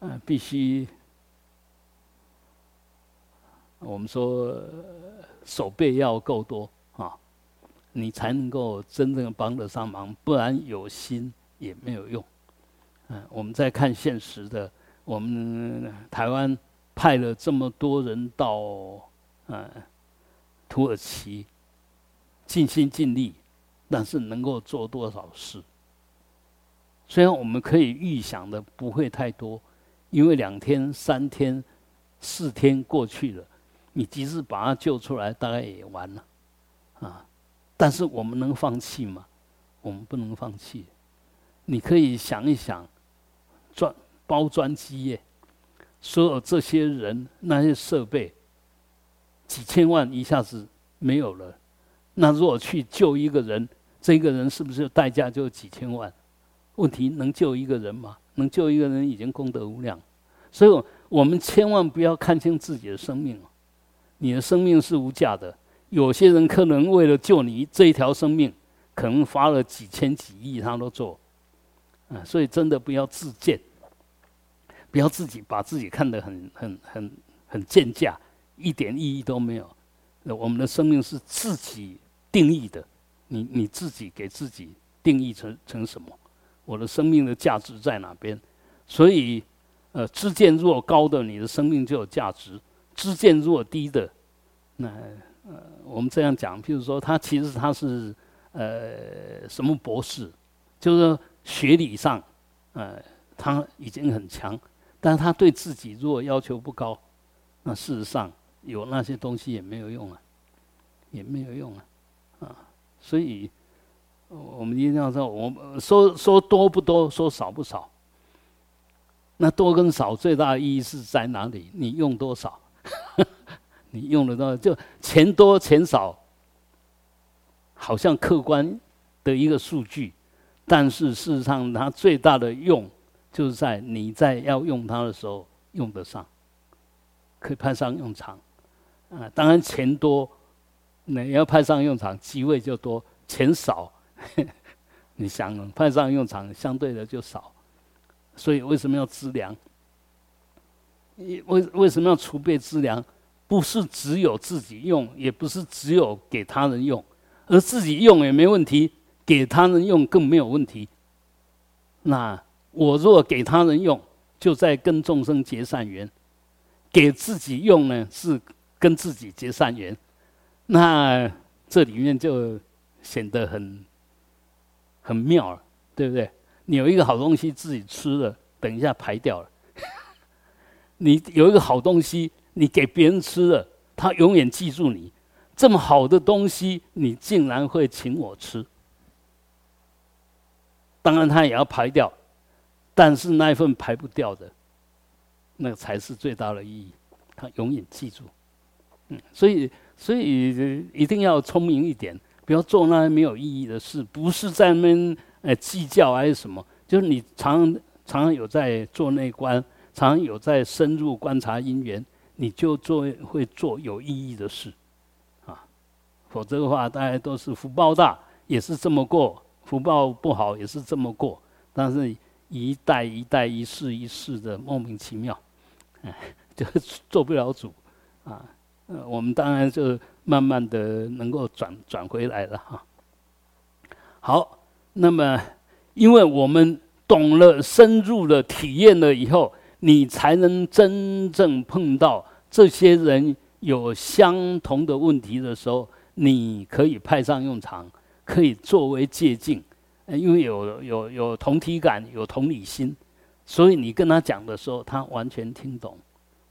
嗯，必须，我们说手背要够多啊，你才能够真正帮得上忙，不然有心也没有用。嗯，我们再看现实的，我们台湾派了这么多人到。嗯，土耳其尽心尽力，但是能够做多少事？虽然我们可以预想的不会太多，因为两天、三天、四天过去了，你即使把他救出来，大概也完了，啊！但是我们能放弃吗？我们不能放弃。你可以想一想，钻包装机业，所有这些人、那些设备，几千万一下子没有了，那如果去救一个人，这个人是不是代价就几千万？问题能救一个人吗？能救一个人已经功德无量，所以我们千万不要看清自己的生命。你的生命是无价的，有些人可能为了救你这一条生命，可能花了几千几亿他都做，啊，所以真的不要自贱，不要自己把自己看得很很很很贱价，一点意义都没有。我们的生命是自己定义的，你你自己给自己定义成成什么？我的生命的价值在哪边？所以，呃，知见若高的，你的生命就有价值；知见若低的，那呃，我们这样讲，譬如说，他其实他是呃什么博士，就是说学理上，呃，他已经很强，但是他对自己如果要求不高，那事实上有那些东西也没有用啊，也没有用啊，啊，所以。我们一定要说，我们说说多不多，说少不少。那多跟少最大的意义是在哪里？你用多少？你用的多就钱多钱少，好像客观的一个数据，但是事实上它最大的用就是在你在要用它的时候用得上，可以派上用场。啊，当然钱多，那要派上用场，机会就多；钱少。你想派上用场，相对的就少，所以为什么要资粮？为为什么要储备资粮？不是只有自己用，也不是只有给他人用，而自己用也没问题，给他人用更没有问题。那我若给他人用，就在跟众生结善缘；给自己用呢，是跟自己结善缘。那这里面就显得很。很妙了，对不对？你有一个好东西自己吃了，等一下排掉了。你有一个好东西，你给别人吃了，他永远记住你。这么好的东西，你竟然会请我吃。当然，他也要排掉，但是那一份排不掉的，那个才是最大的意义。他永远记住。嗯，所以，所以一定要聪明一点。不要做那些没有意义的事，不是在那边呃计较还是什么，就是你常常常有在做内观，常常有在深入观察因缘，你就做会做有意义的事，啊，否则的话，大家都是福报大也是这么过，福报不好也是这么过，但是一代一代一世一世的莫名其妙，哎，就做不了主，啊，呃，我们当然就。慢慢的能够转转回来了哈。好，那么因为我们懂了、深入的体验了以后，你才能真正碰到这些人有相同的问题的时候，你可以派上用场，可以作为借鉴。因为有有有同体感、有同理心，所以你跟他讲的时候，他完全听懂，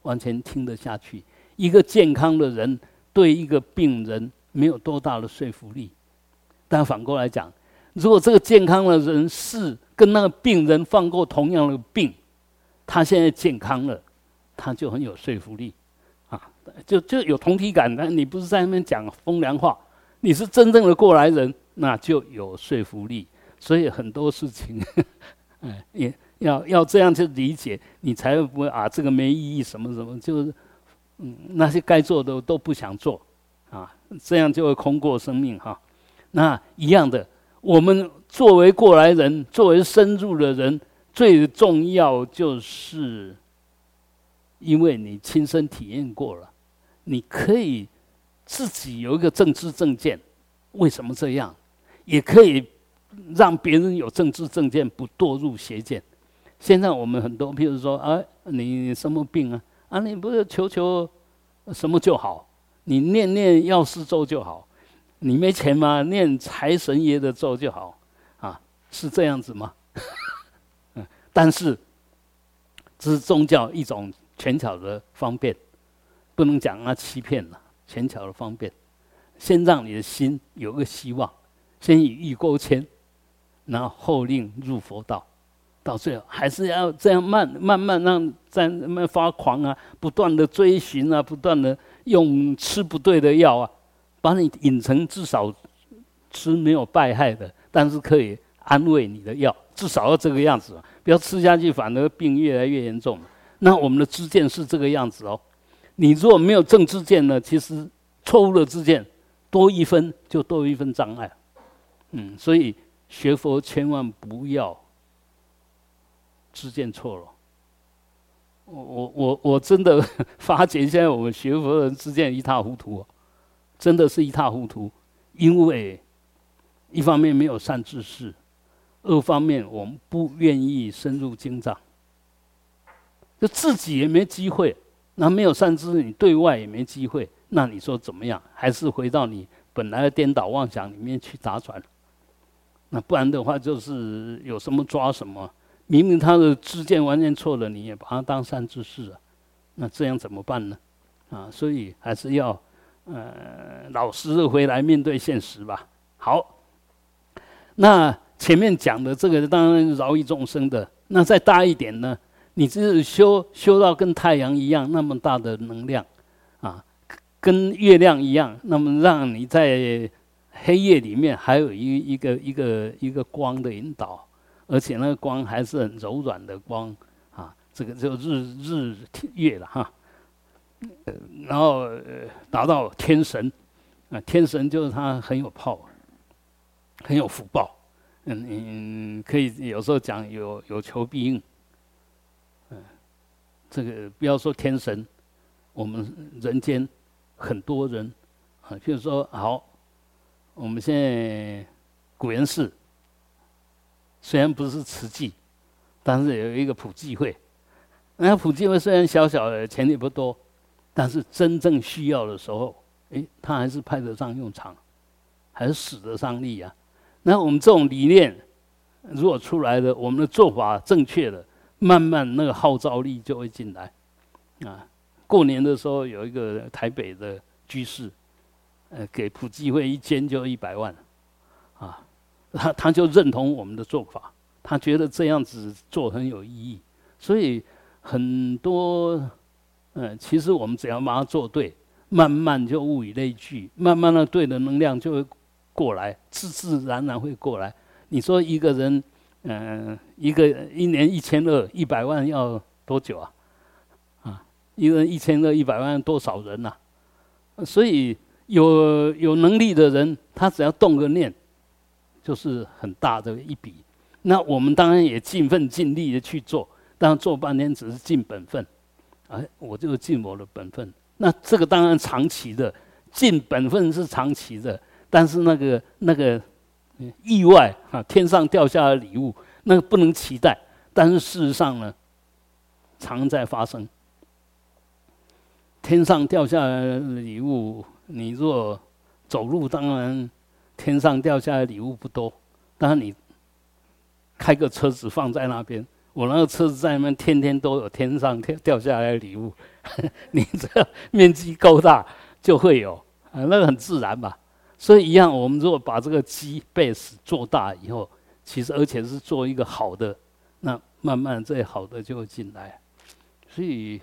完全听得下去。一个健康的人。对一个病人没有多大的说服力，但反过来讲，如果这个健康的人是跟那个病人犯过同样的病，他现在健康了，他就很有说服力，啊，就就有同体感。但你不是在那边讲风凉话，你是真正的过来人，那就有说服力。所以很多事情，哎，也要要这样去理解，你才不会啊，这个没意义，什么什么，就是。嗯，那些该做的都不想做，啊，这样就会空过生命哈。那一样的，我们作为过来人，作为深入的人，最重要就是，因为你亲身体验过了，你可以自己有一个政治正见，为什么这样？也可以让别人有政治正见，不堕入邪见。现在我们很多，譬如说，啊，你什么病啊？啊，你不是求求什么就好？你念念药师咒就好。你没钱吗？念财神爷的咒就好。啊，是这样子吗？但是这是宗教一种权巧的方便，不能讲啊欺骗了，权巧的方便，先让你的心有个希望，先以欲勾牵，然后令入佛道，到最后还是要这样慢慢慢让在那发狂啊，不断的追寻啊，不断的用吃不对的药啊，把你引成至少吃没有败害的，但是可以安慰你的药，至少要这个样子，不要吃下去反而病越来越严重。那我们的知见是这个样子哦，你如果没有正知见呢，其实错误的知见多一分就多一分障碍。嗯，所以学佛千万不要知见错了。我我我我真的 发觉现在我们学佛人知见一塌糊涂，真的是一塌糊涂，因为一方面没有善知识，二方面我们不愿意深入经藏。就自己也没机会，那没有善知识，你对外也没机会，那你说怎么样？还是回到你本来的颠倒妄想里面去打转？那不然的话，就是有什么抓什么。明明他的知见完全错了，你也把他当善知识啊，那这样怎么办呢？啊，所以还是要呃老实的回来面对现实吧。好，那前面讲的这个当然饶益众生的，那再大一点呢？你是修修到跟太阳一样那么大的能量，啊，跟月亮一样，那么让你在黑夜里面还有一一个一个一个光的引导，而且那个光还是很柔软的光，啊，这个就日日月了哈，然后达到天神，啊，天神就是他很有炮，很有福报，嗯嗯，可以有时候讲有有求必应。嗯这个不要说天神，我们人间很多人啊，譬如说，好，我们现在古元寺虽然不是慈济，但是有一个普济会。那普济会虽然小小的，钱也不多，但是真正需要的时候，哎，他还是派得上用场，还是使得上力啊。那我们这种理念如果出来的，我们的做法正确的。慢慢那个号召力就会进来，啊，过年的时候有一个台北的居士，呃，给普济会一间就一百万，他 他就认同我们的做法，他觉得这样子做很有意义，所以很多，嗯，其实我们只要把它做对，慢慢就物以类聚，慢慢的对的能量就会过来，自自然然会过来。你说一个人。嗯，一个一年一千二，一百万要多久啊？啊，一个人一千二，一百万多少人呐？所以有有能力的人，他只要动个念，就是很大的一笔。那我们当然也尽份尽力的去做，但做半天只是尽本分。哎，我就尽我的本分。那这个当然长期的，尽本分是长期的，但是那个那个。意外啊，天上掉下的礼物，那个不能期待。但是事实上呢，常在发生。天上掉下来的礼物，你若走路，当然天上掉下来礼物不多。当然你开个车子放在那边，我那个车子在那边，天天都有天上掉掉下来的礼物。你这面积够大，就会有啊，那个很自然吧。所以一样，我们如果把这个基 base 做大以后，其实而且是做一个好的，那慢慢这好的就会进来。所以，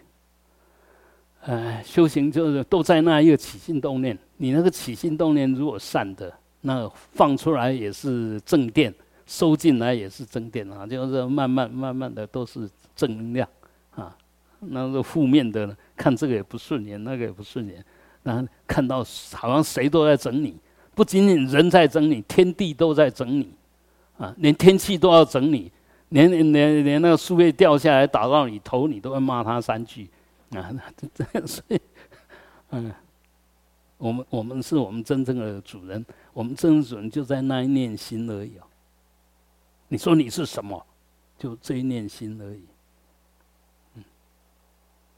呃，修行就是都在那一个起心动念。你那个起心动念如果善的，那放出来也是正电，收进来也是正电啊，就是慢慢慢慢的都是正能量啊。那个负面的，看这个也不顺眼，那个也不顺眼，那看到好像谁都在整你。不仅仅人在整你，天地都在整你，啊，连天气都要整你，连连连那个树叶掉下来打到你头，你都要骂他三句，啊，这样所以，嗯，我们我们是我们真正的主人，我们真正主人就在那一念心而已哦。你说你是什么？就这一念心而已，嗯，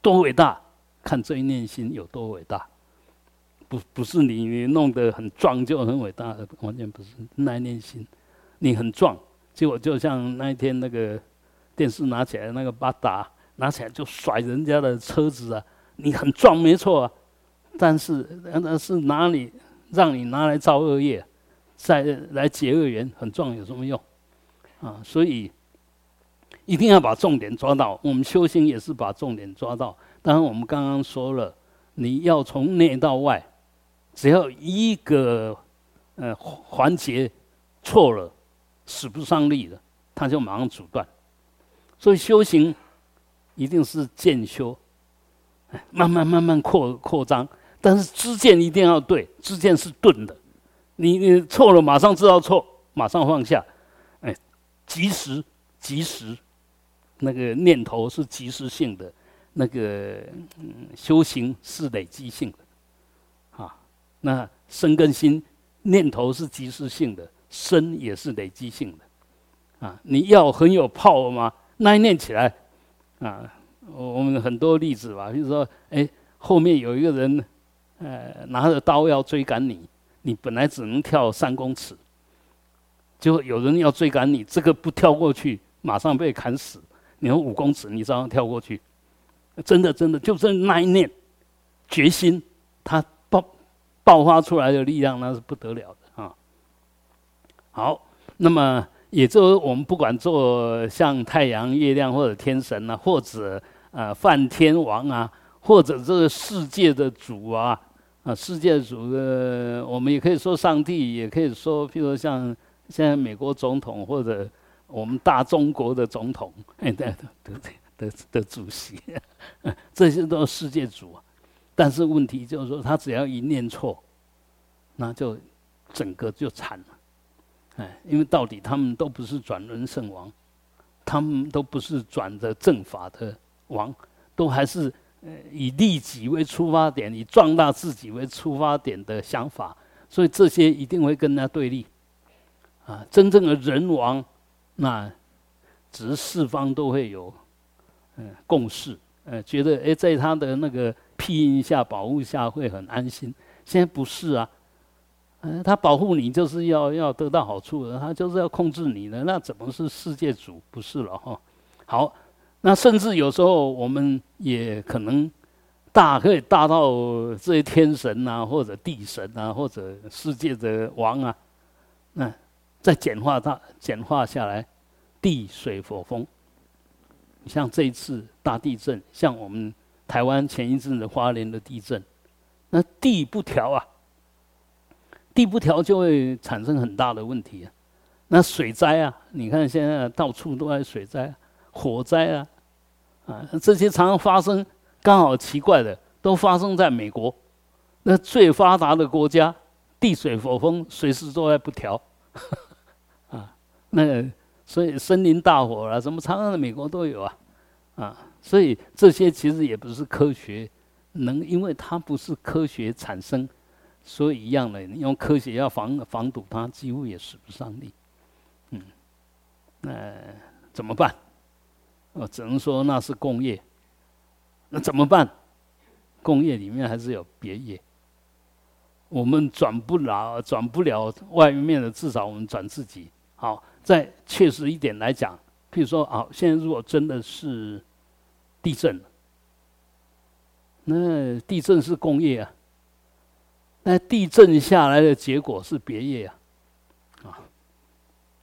多伟大，看这一念心有多伟大。不不是你你弄得很壮就很伟大，完全不是那一念心，你很壮，结果就像那一天那个电视拿起来那个八达拿起来就甩人家的车子啊，你很壮没错啊，但是那是哪里让你拿来造恶业，再来结恶缘，很壮有什么用啊？所以一定要把重点抓到。我们修行也是把重点抓到。当然，我们刚刚说了，你要从内到外，只要一个呃环节错了，使不上力的，他就马上阻断。所以修行一定是渐修，慢慢慢慢扩扩张，但是知见一定要对，知见是钝的，你你错了马上知道错，马上放下，哎，及时及时，那个念头是及时性的，那个嗯修行是累积性的，啊，那身跟心念头是及时性的，身也是累积性的，啊，你要很有泡吗？那一念起来，啊，我们很多例子吧，比如说，哎，后面有一个人，呃，拿着刀要追赶你，你本来只能跳三公尺，结果有人要追赶你，这个不跳过去，马上被砍死。你说五公尺，你照样跳过去，真的真的，就是那一念决心，它爆爆发出来的力量，那是不得了的啊。好，那么。也就是我们不管做像太阳、月亮或者天神啊，或者啊梵天王啊，或者这个世界的主啊，啊世界主的，我们也可以说上帝，也可以说，譬如像现在美国总统或者我们大中国的总统，哎，对对对的的主席，这些都是世界主。但是问题就是说，他只要一念错，那就整个就惨了。哎，因为到底他们都不是转轮圣王，他们都不是转的正法的王，都还是以利己为出发点，以壮大自己为出发点的想法，所以这些一定会跟他对立。啊，真正的人王，那只是四方都会有嗯共识，呃，觉得哎在他的那个庇荫下、保护下会很安心。现在不是啊。嗯，他保护你就是要要得到好处的，他就是要控制你的，那怎么是世界主？不是了哈。好，那甚至有时候我们也可能大可以大到这些天神啊，或者地神啊，或者世界的王啊，那再简化它，简化下来，地水火风。像这一次大地震，像我们台湾前一阵的花莲的地震，那地不调啊。地不调就会产生很大的问题啊！那水灾啊，你看现在到处都在水灾、火灾啊，啊，这些常常发生，刚好奇怪的都发生在美国，那最发达的国家，地水火风随时都在不调，啊，那所以森林大火啊，什么常常在美国都有啊，啊，所以这些其实也不是科学能，因为它不是科学产生。所以一样的，你用科学要防防堵它，几乎也使不上力。嗯，那怎么办？我只能说那是工业。那怎么办？工业里面还是有别业。我们转不了，转不了外面的，至少我们转自己。好，再确实一点来讲，譬如说，好，现在如果真的是地震，那地震是工业啊。那地震下来的结果是别业啊，啊，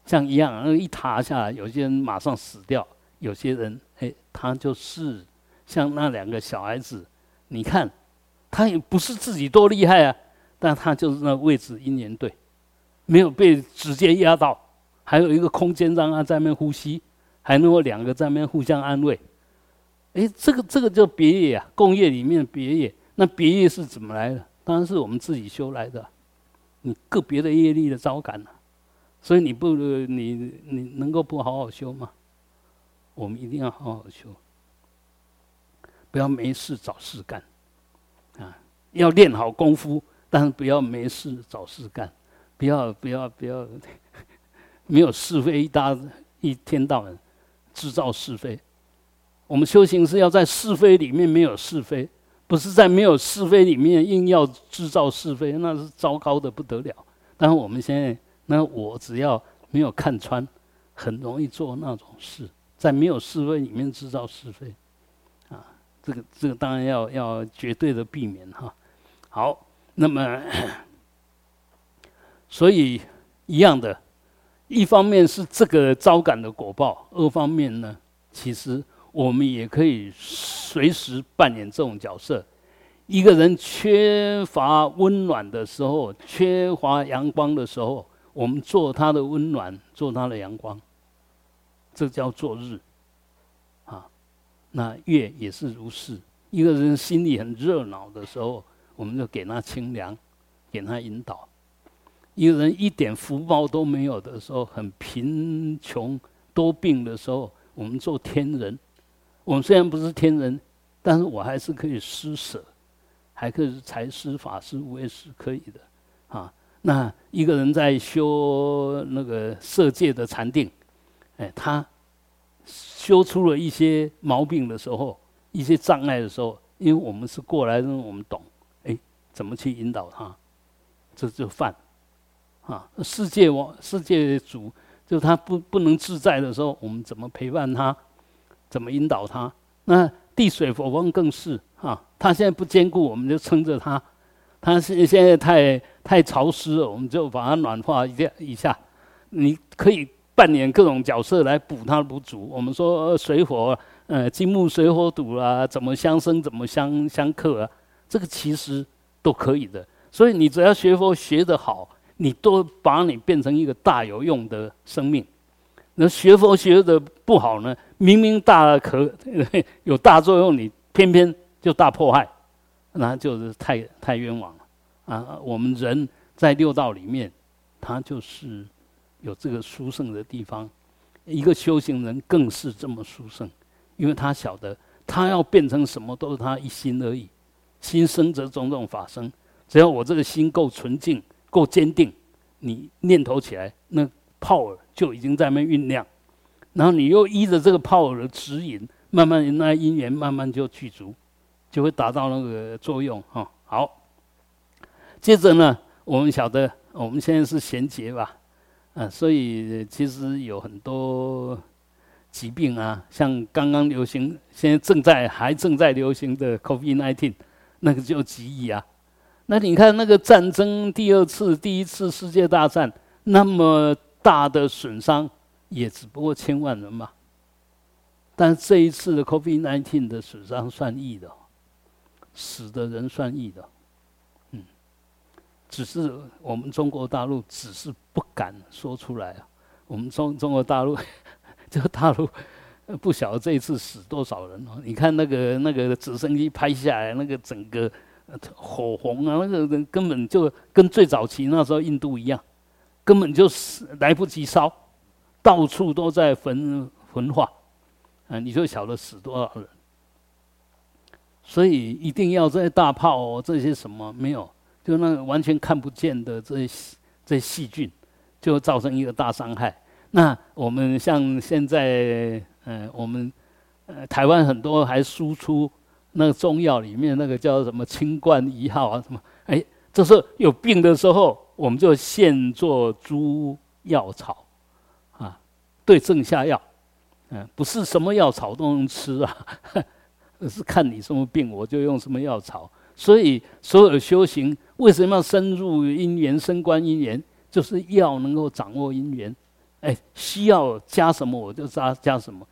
像一样，那一塌下来，有些人马上死掉，有些人，哎，他就是像那两个小孩子，你看，他也不是自己多厉害啊，但他就是那位置因缘对，没有被直接压到，还有一个空间让他在那边呼吸，还能够两个在那边互相安慰，哎，这个这个叫别业啊，工业里面的别业，那别业是怎么来的？当然是我们自己修来的，你个别的业力的招感啊，所以你不你你能够不好好修吗？我们一定要好好修，不要没事找事干，啊，要练好功夫，但是不要没事找事干，不要不要不要，没有是非一大一天到晚制造是非，我们修行是要在是非里面没有是非。不是在没有是非里面硬要制造是非，那是糟糕的不得了。但是我们现在，那我只要没有看穿，很容易做那种事，在。没有是非里面制造是非，啊，这个这个当然要要绝对的避免哈。好，那么所以一样的，一方面是这个招感的果报，二方面呢，其实我们也可以随时扮演这种角色。一个人缺乏温暖的时候，缺乏阳光的时候，我们做他的温暖，做他的阳光，这叫做日。啊，那月也是如是。一个人心里很热闹的时候，我们就给他清凉，给他引导。一个人一点福报都没有的时候，很贫穷、多病的时候，我们做天人。我们虽然不是天人，但是我还是可以施舍。还可以财师、法师、无畏师，可以的，啊。那一个人在修那个色界的禅定，哎，他修出了一些毛病的时候，一些障碍的时候，因为我们是过来人，我们懂，哎，怎么去引导他？这就犯，啊，世界王、世界主，就他不不能自在的时候，我们怎么陪伴他？怎么引导他？那地水火风更是。啊，他现在不坚固，我们就撑着他；他现现在太太潮湿了，我们就把它暖化一下一下。你可以扮演各种角色来补它不足。我们说水火，呃，金木水火土啊，怎么相生，怎么相相克啊？这个其实都可以的。所以你只要学佛学得好，你都把你变成一个大有用的生命。那学佛学得不好呢？明明大可有大作用，你偏偏。就大迫害，那就是太太冤枉了啊！我们人在六道里面，他就是有这个殊胜的地方。一个修行人更是这么殊胜，因为他晓得他要变成什么都是他一心而已。心生则种种法生，只要我这个心够纯净、够坚定，你念头起来，那泡儿就已经在那酝酿。然后你又依着这个泡儿的指引，慢慢那因缘慢慢就具足。就会达到那个作用哈。好，接着呢，我们晓得我们现在是衔接吧，啊，所以其实有很多疾病啊，像刚刚流行，现在正在还正在流行的 COVID-19，那个叫极易啊。那你看那个战争，第二次、第一次世界大战那么大的损伤，也只不过千万人嘛。但这一次的 COVID-19 的损伤算亿的。死的人算亿的，只是我们中国大陆只是不敢说出来啊。我们中中国大陆，这个大陆不晓得这一次死多少人哦。你看那个那个直升机拍下来，那个整个火红啊，那个人根本就跟最早期那时候印度一样，根本就是来不及烧，到处都在焚焚化，啊，你就晓得死多少人。所以一定要这些大炮，这些什么没有，就那完全看不见的这些这些细菌，就造成一个大伤害。那我们像现在，呃，我们呃台湾很多还输出那个中药里面那个叫什么清冠一号啊什么，哎，这是有病的时候，我们就现做猪药草，啊，对症下药，嗯，不是什么药草都能吃啊。是看你什么病，我就用什么药草。所以所有的修行为什么要深入因缘、深观因缘？就是要能够掌握因缘。哎，需要加什么我就加加什么。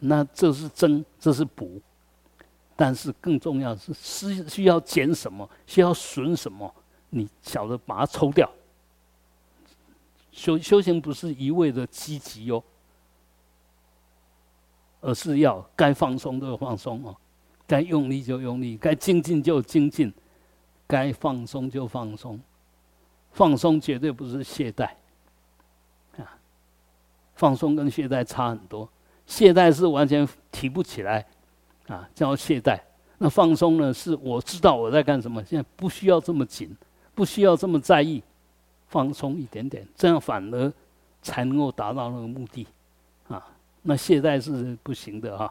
那这是增，这是补。但是更重要是需需要减什么，需要损什么，你晓得把它抽掉。修修行不是一味的积极哦。而是要该放松就放松哦，该用力就用力，该精进就精进，该放松就放松。放松绝对不是懈怠啊！放松跟懈怠差很多，懈怠是完全提不起来啊，叫懈怠。那放松呢？是我知道我在干什么，现在不需要这么紧，不需要这么在意，放松一点点，这样反而才能够达到那个目的啊。那懈怠是不行的啊。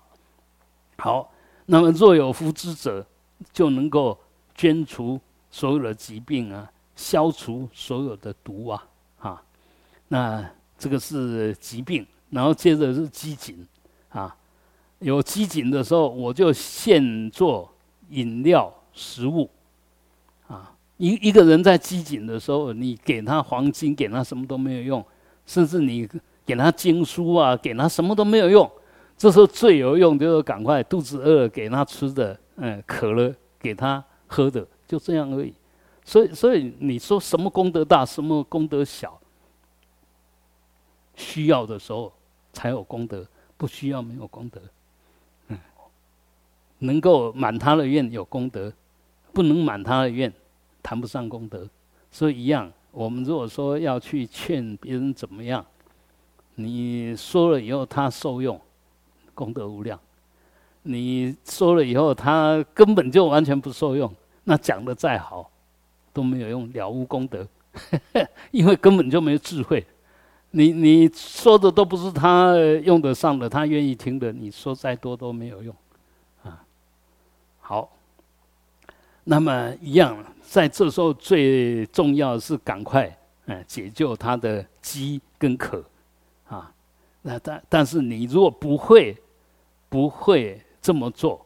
好，那么若有福之者，就能够捐除所有的疾病啊，消除所有的毒啊，啊。那这个是疾病，然后接着是机警，啊，有机警的时候，我就现做饮料食物，啊，一一个人在机警的时候，你给他黄金，给他什么都没有用，甚至你给他经书啊，给他什么都没有用。这时候最有用就是赶快肚子饿给他吃的，嗯，渴了给他喝的，就这样而已。所以，所以你说什么功德大，什么功德小？需要的时候才有功德，不需要没有功德。嗯，能够满他的愿有功德，不能满他的愿，谈不上功德。所以一样，我们如果说要去劝别人怎么样，你说了以后他受用，功德无量；你说了以后他根本就完全不受用，那讲的再好都没有用，了无功德，因为根本就没有智慧。你你说的都不是他用得上的，他愿意听的，你说再多都没有用，啊，好，那么一样，在这时候最重要的是赶快，嗯，解救他的饥跟渴，啊，那但但是你如果不会，不会这么做，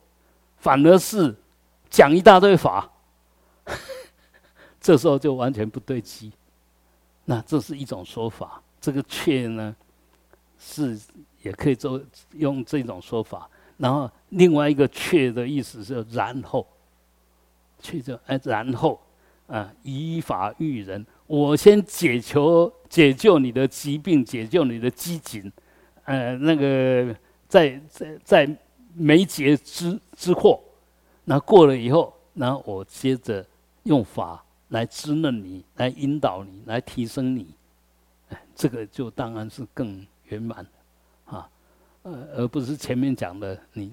反而是讲一大堆法，这时候就完全不对机，那这是一种说法。这个却呢，是也可以做用这种说法。然后另外一个却的意思是然后，却就哎然后。啊以法育人，我先解求解救你的疾病，解救你的饥馑，呃那个在在在没劫之之祸，那过了以后，然后我接着用法来滋润你，来引导你，来提升你。这个就当然是更圆满，啊，呃，而不是前面讲的你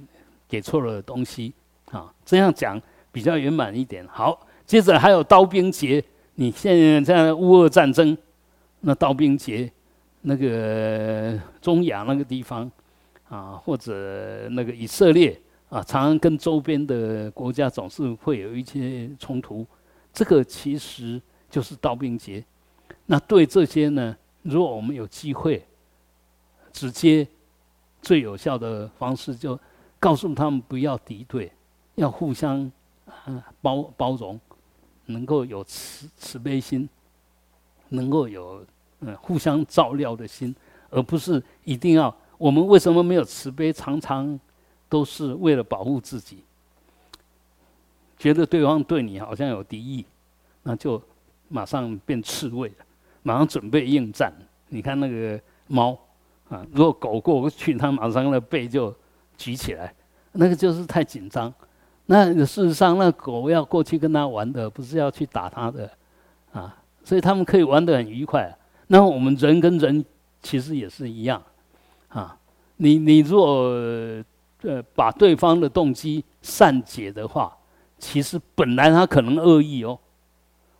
给错了东西，啊，这样讲比较圆满一点。好，接着还有刀兵劫，你现在在乌俄战争，那刀兵劫，那个中亚那个地方，啊，或者那个以色列啊，常常跟周边的国家总是会有一些冲突，这个其实就是刀兵劫。那对这些呢？如果我们有机会，直接最有效的方式，就告诉他们不要敌对，要互相包包容，能够有慈慈悲心，能够有嗯互相照料的心，而不是一定要我们为什么没有慈悲？常常都是为了保护自己，觉得对方对你好像有敌意，那就马上变刺猬了。马上准备应战，你看那个猫啊，如果狗过去，它马上那背就举起来，那个就是太紧张。那事实上，那狗要过去跟它玩的，不是要去打它的啊，所以他们可以玩得很愉快。那我们人跟人其实也是一样啊，你你如果呃把对方的动机善解的话，其实本来他可能恶意哦。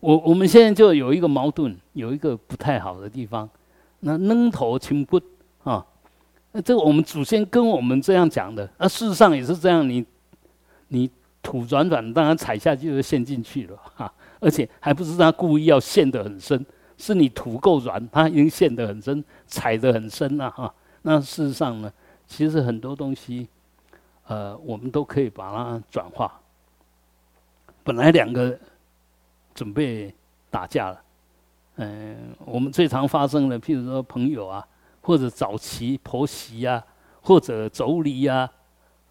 我我们现在就有一个矛盾，有一个不太好的地方，那扔头轻不啊？那这个我们祖先跟我们这样讲的，那事实上也是这样。你你土软软，当然踩下去就陷进去了哈。而且还不是他故意要陷得很深，是你土够软，他已经陷得很深，踩得很深了哈。那事实上呢，其实很多东西，呃，我们都可以把它转化。本来两个。准备打架了，嗯，我们最常发生的，譬如说朋友啊，或者早期婆媳啊，或者妯娌啊，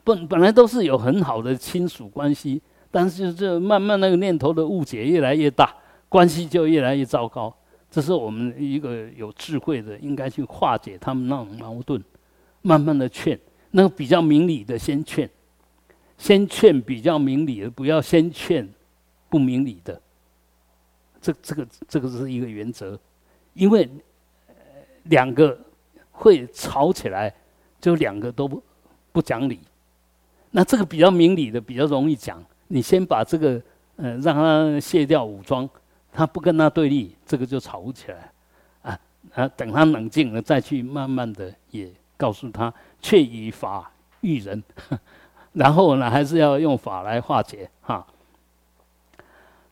本本来都是有很好的亲属关系，但是这慢慢那个念头的误解越来越大，关系就越来越糟糕。这是我们一个有智慧的，应该去化解他们那种矛盾，慢慢的劝，那个比较明理的先劝，先劝比较明理的，不要先劝不明理的。这这个这个是一个原则，因为两个会吵起来，就两个都不不讲理。那这个比较明理的比较容易讲，你先把这个呃让他卸掉武装，他不跟他对立，这个就吵不起来。啊啊，等他冷静了再去慢慢的也告诉他，却以法育人，然后呢还是要用法来化解哈。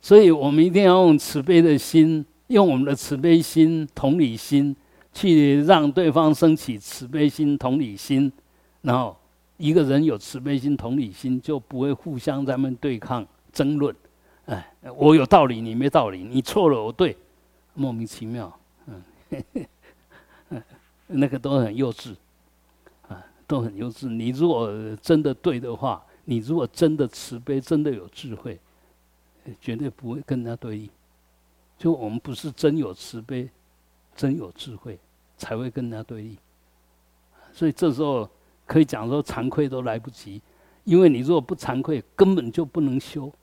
所以我们一定要用慈悲的心，用我们的慈悲心、同理心，去让对方升起慈悲心、同理心，然后一个人有慈悲心、同理心，就不会互相在那对抗、争论。哎，我有道理，你没道理，你错了，我对，莫名其妙，嗯，那个都很幼稚，都很幼稚。你如果真的对的话，你如果真的慈悲、真的有智慧，绝对不会跟他对立。就我们不是真有慈悲、真有智慧，才会跟他对立。所以这时候可以讲说，惭愧都来不及，因为你如果不惭愧，根本就不能修。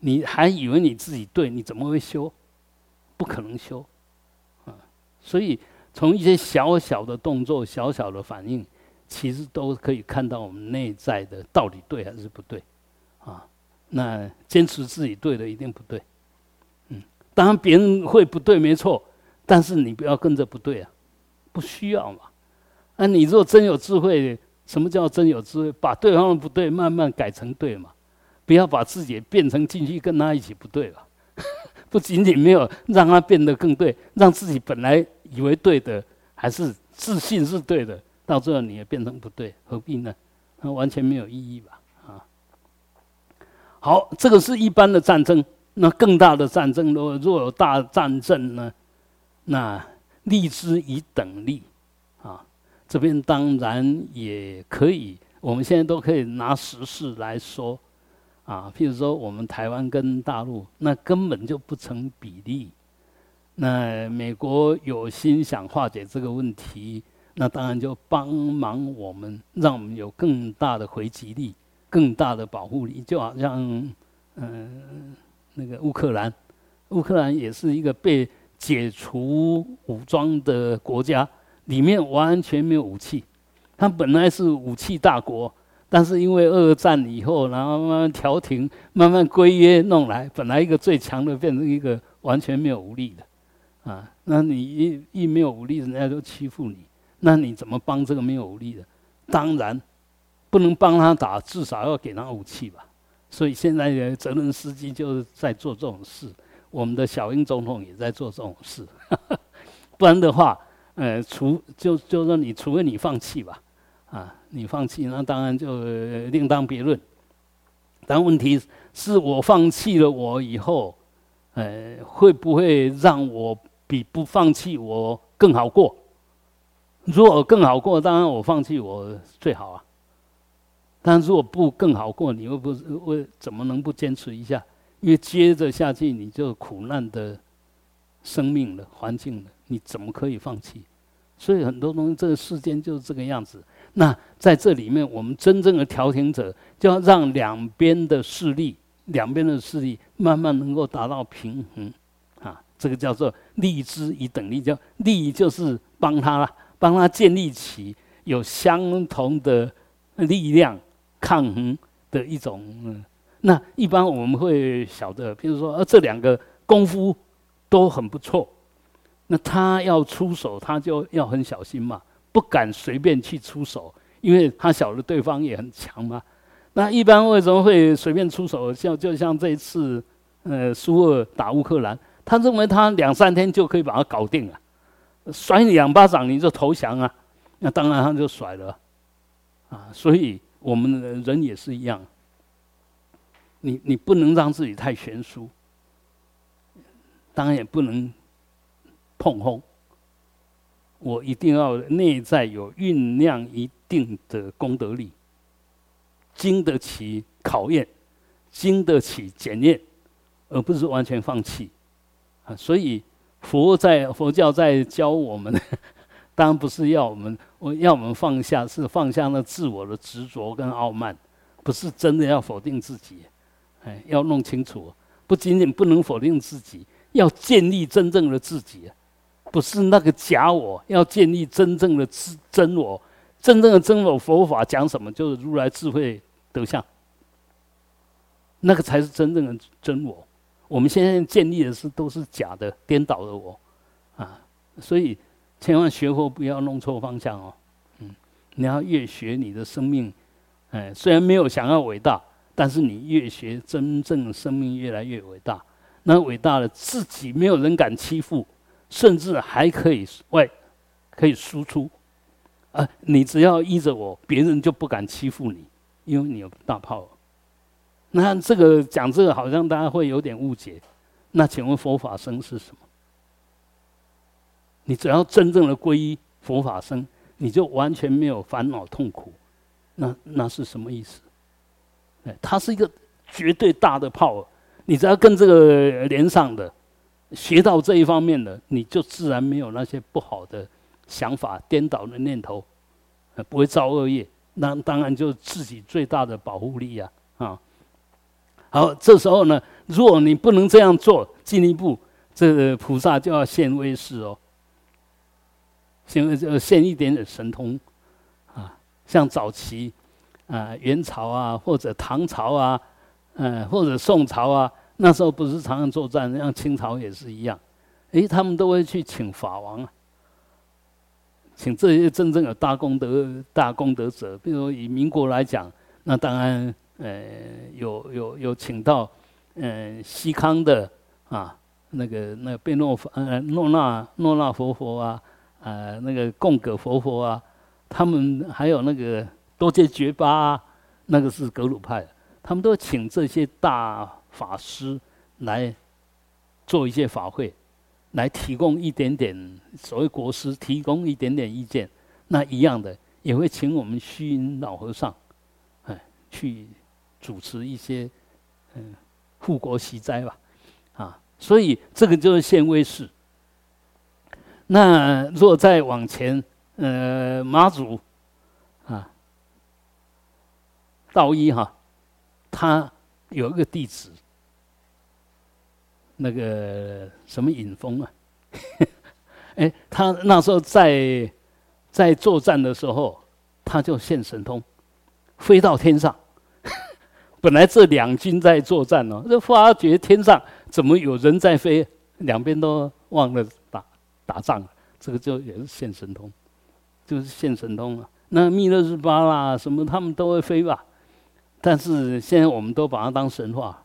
你还以为你自己对，你怎么会修？不可能修，啊！所以从一些小小的动作、小小的反应，其实都可以看到我们内在的到底对还是不对，啊！那坚持自己对的一定不对，嗯，当然别人会不对没错，但是你不要跟着不对啊，不需要嘛。那你若真有智慧，什么叫真有智慧？把对方的不对慢慢改成对嘛。不要把自己变成进去跟他一起不对了，不仅仅没有让他变得更对，让自己本来以为对的还是自信是对的，到最后你也变成不对，何必呢？那完全没有意义吧？啊，好，这个是一般的战争，那更大的战争，若若有大战争呢，那立之以等力啊，这边当然也可以，我们现在都可以拿实事来说。啊，譬如说我们台湾跟大陆，那根本就不成比例。那美国有心想化解这个问题，那当然就帮忙我们，让我们有更大的回击力、更大的保护力。就好像，嗯，那个乌克兰，乌克兰也是一个被解除武装的国家，里面完全没有武器，它本来是武器大国。但是因为二战以后，然后慢慢调停，慢慢规约弄来，本来一个最强的变成一个完全没有武力的，啊，那你一一没有武力，人家就欺负你，那你怎么帮这个没有武力的？当然不能帮他打，至少要给他武器吧。所以现在的泽伦斯基就是在做这种事，我们的小英总统也在做这种事，不然的话，呃，除就就说你除非你放弃吧。啊，你放弃那当然就另当别论。但问题是我放弃了我以后，呃，会不会让我比不放弃我更好过？如果更好过，当然我放弃我最好啊。但如果不更好过，你会不会怎么能不坚持一下？因为接着下去你就苦难的生命了、环境了，你怎么可以放弃？所以很多东西，这个世间就是这个样子。那在这里面，我们真正的调停者，就要让两边的势力，两边的势力慢慢能够达到平衡，啊，这个叫做利之以等力，叫利就是帮他了，帮他建立起有相同的力量抗衡的一种。那一般我们会晓得，比如说，呃，这两个功夫都很不错，那他要出手，他就要很小心嘛。不敢随便去出手，因为他晓得对方也很强嘛。那一般为什么会随便出手？像就像这一次，呃，苏俄打乌克兰，他认为他两三天就可以把他搞定了，甩你两巴掌你就投降啊？那当然他就甩了，啊，所以我们人也是一样，你你不能让自己太悬殊，当然也不能碰轰。我一定要内在有酝酿一定的功德力，经得起考验，经得起检验，而不是完全放弃。啊，所以佛在佛教在教我们，当然不是要我们，我要我们放下，是放下那自我的执着跟傲慢，不是真的要否定自己。哎，要弄清楚，不仅仅不能否定自己，要建立真正的自己。不是那个假我，要建立真正的真真我。真正的真我，佛法讲什么？就是如来智慧德相。那个才是真正的真我。我们现在建立的是都是假的、颠倒的我，啊！所以千万学佛不要弄错方向哦。嗯，你要越学你的生命，哎，虽然没有想要伟大，但是你越学，真正生命越来越伟大。那伟大的自己，没有人敢欺负。甚至还可以外，可以输出，啊，你只要依着我，别人就不敢欺负你，因为你有大炮。那这个讲这个，好像大家会有点误解。那请问佛法僧是什么？你只要真正的皈依佛法僧，你就完全没有烦恼痛苦。那那是什么意思？哎，它是一个绝对大的炮。你只要跟这个连上的，学到这一方面的，你就自然没有那些不好的想法、颠倒的念头，不会造恶业。那当然就是自己最大的保护力呀！啊，好，这时候呢，如果你不能这样做，进一步，这个菩萨就要现威势哦，现就现一点点神通啊，像早期啊，元朝啊，或者唐朝啊，嗯，或者宋朝啊。那时候不是常常作战，像清朝也是一样，诶，他们都会去请法王啊，请这些真正有大功德、大功德者。比如以民国来讲，那当然，呃，有有有请到，嗯，西康的啊，那个那个贝诺呃诺那诺那佛佛啊，呃，那个贡葛佛佛啊，他们还有那个多杰觉巴，啊，那个是格鲁派，他们都请这些大。法师来做一些法会，来提供一点点所谓国师提供一点点意见，那一样的也会请我们虚云老和尚，哎，去主持一些嗯护国息灾吧，啊，所以这个就是现威势。那若再往前，呃，妈祖啊，道一哈，他有一个弟子。那个什么尹峰啊，哎，他那时候在在作战的时候，他就现神通，飞到天上。本来这两军在作战哦，这发觉天上怎么有人在飞，两边都忘了打打仗了，这个就也是现神通，就是现神通了。那密勒日巴啦什么，他们都会飞吧，但是现在我们都把它当神话。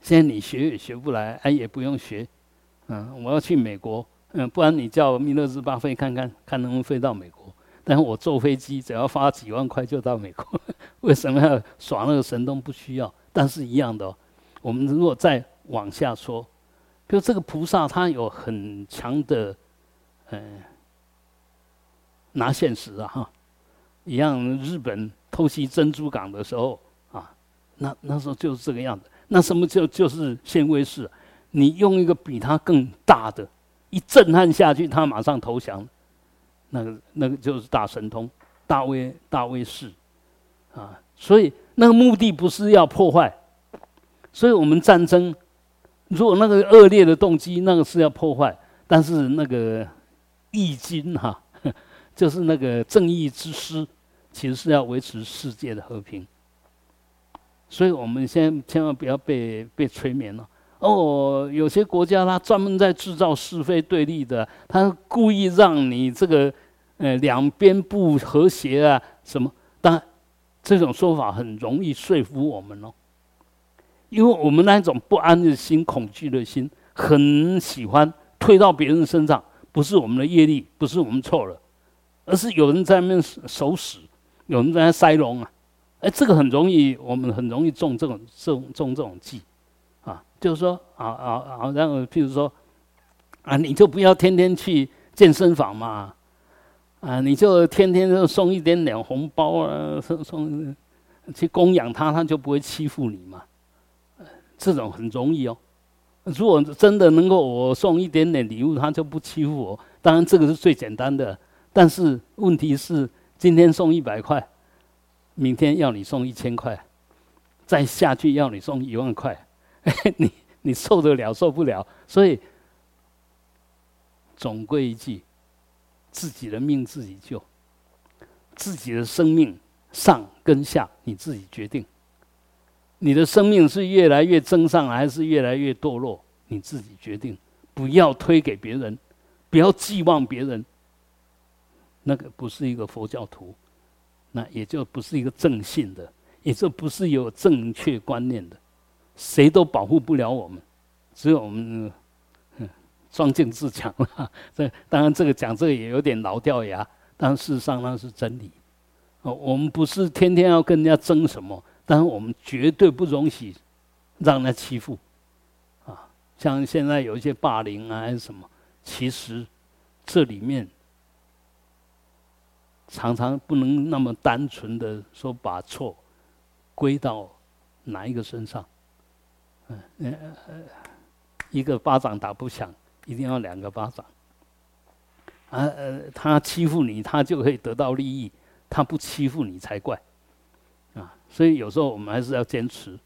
现在你学也学不来，哎，也不用学，嗯，我要去美国，嗯，不然你叫密勒日巴飞看看，看能不能飞到美国。但是我坐飞机只要花几万块就到美国，为什么要耍那个神通？不需要，但是一样的。我们如果再往下说，比如这个菩萨他有很强的，嗯，拿现实啊哈，一样日本偷袭珍珠港的时候啊，那那时候就是这个样子。那什么就就是现威势？你用一个比他更大的，一震撼下去，他马上投降。那个那个就是大神通、大威大威势啊！所以那个目的不是要破坏。所以我们战争，如果那个恶劣的动机，那个是要破坏；但是那个义军哈，就是那个正义之师，其实是要维持世界的和平。所以我们先千万不要被被催眠了。哦，有些国家他专门在制造是非对立的，他故意让你这个呃两边不和谐啊什么。当然，这种说法很容易说服我们哦，因为我们那种不安的心、恐惧的心，很喜欢推到别人身上。不是我们的业力，不是我们错了，而是有人在那边守死，有人在那塞龙啊。哎，这个很容易，我们很容易中这种中中这种计，就是说啊啊啊，然后譬如说，啊，你就不要天天去健身房嘛，啊，你就天天就送一点点红包啊，送送去供养他，他就不会欺负你嘛。这种很容易哦。如果真的能够我送一点点礼物，他就不欺负我。当然这个是最简单的，但是问题是今天送一百块。明天要你送一千块，再下去要你送一万块，你你受得了受不了？所以总归一句，自己的命自己救，自己的生命上跟下你自己决定。你的生命是越来越增上，还是越来越堕落？你自己决定。不要推给别人，不要寄望别人。那个不是一个佛教徒。那也就不是一个正信的，也就不是有正确观念的，谁都保护不了我们，只有我们，嗯，壮健自强了。这当然，这个讲这个也有点老掉牙，但事实上那是真理。哦，我们不是天天要跟人家争什么，但是我们绝对不容许让人家欺负。啊，像现在有一些霸凌啊，还是什么，其实这里面常常不能那么单纯的说把错归到哪一个身上。嗯，呃，一个巴掌打不响，一定要两个巴掌。啊，呃，他欺负你，他就可以得到利益。他不欺负你才怪，啊！所以有时候我们还是要坚持，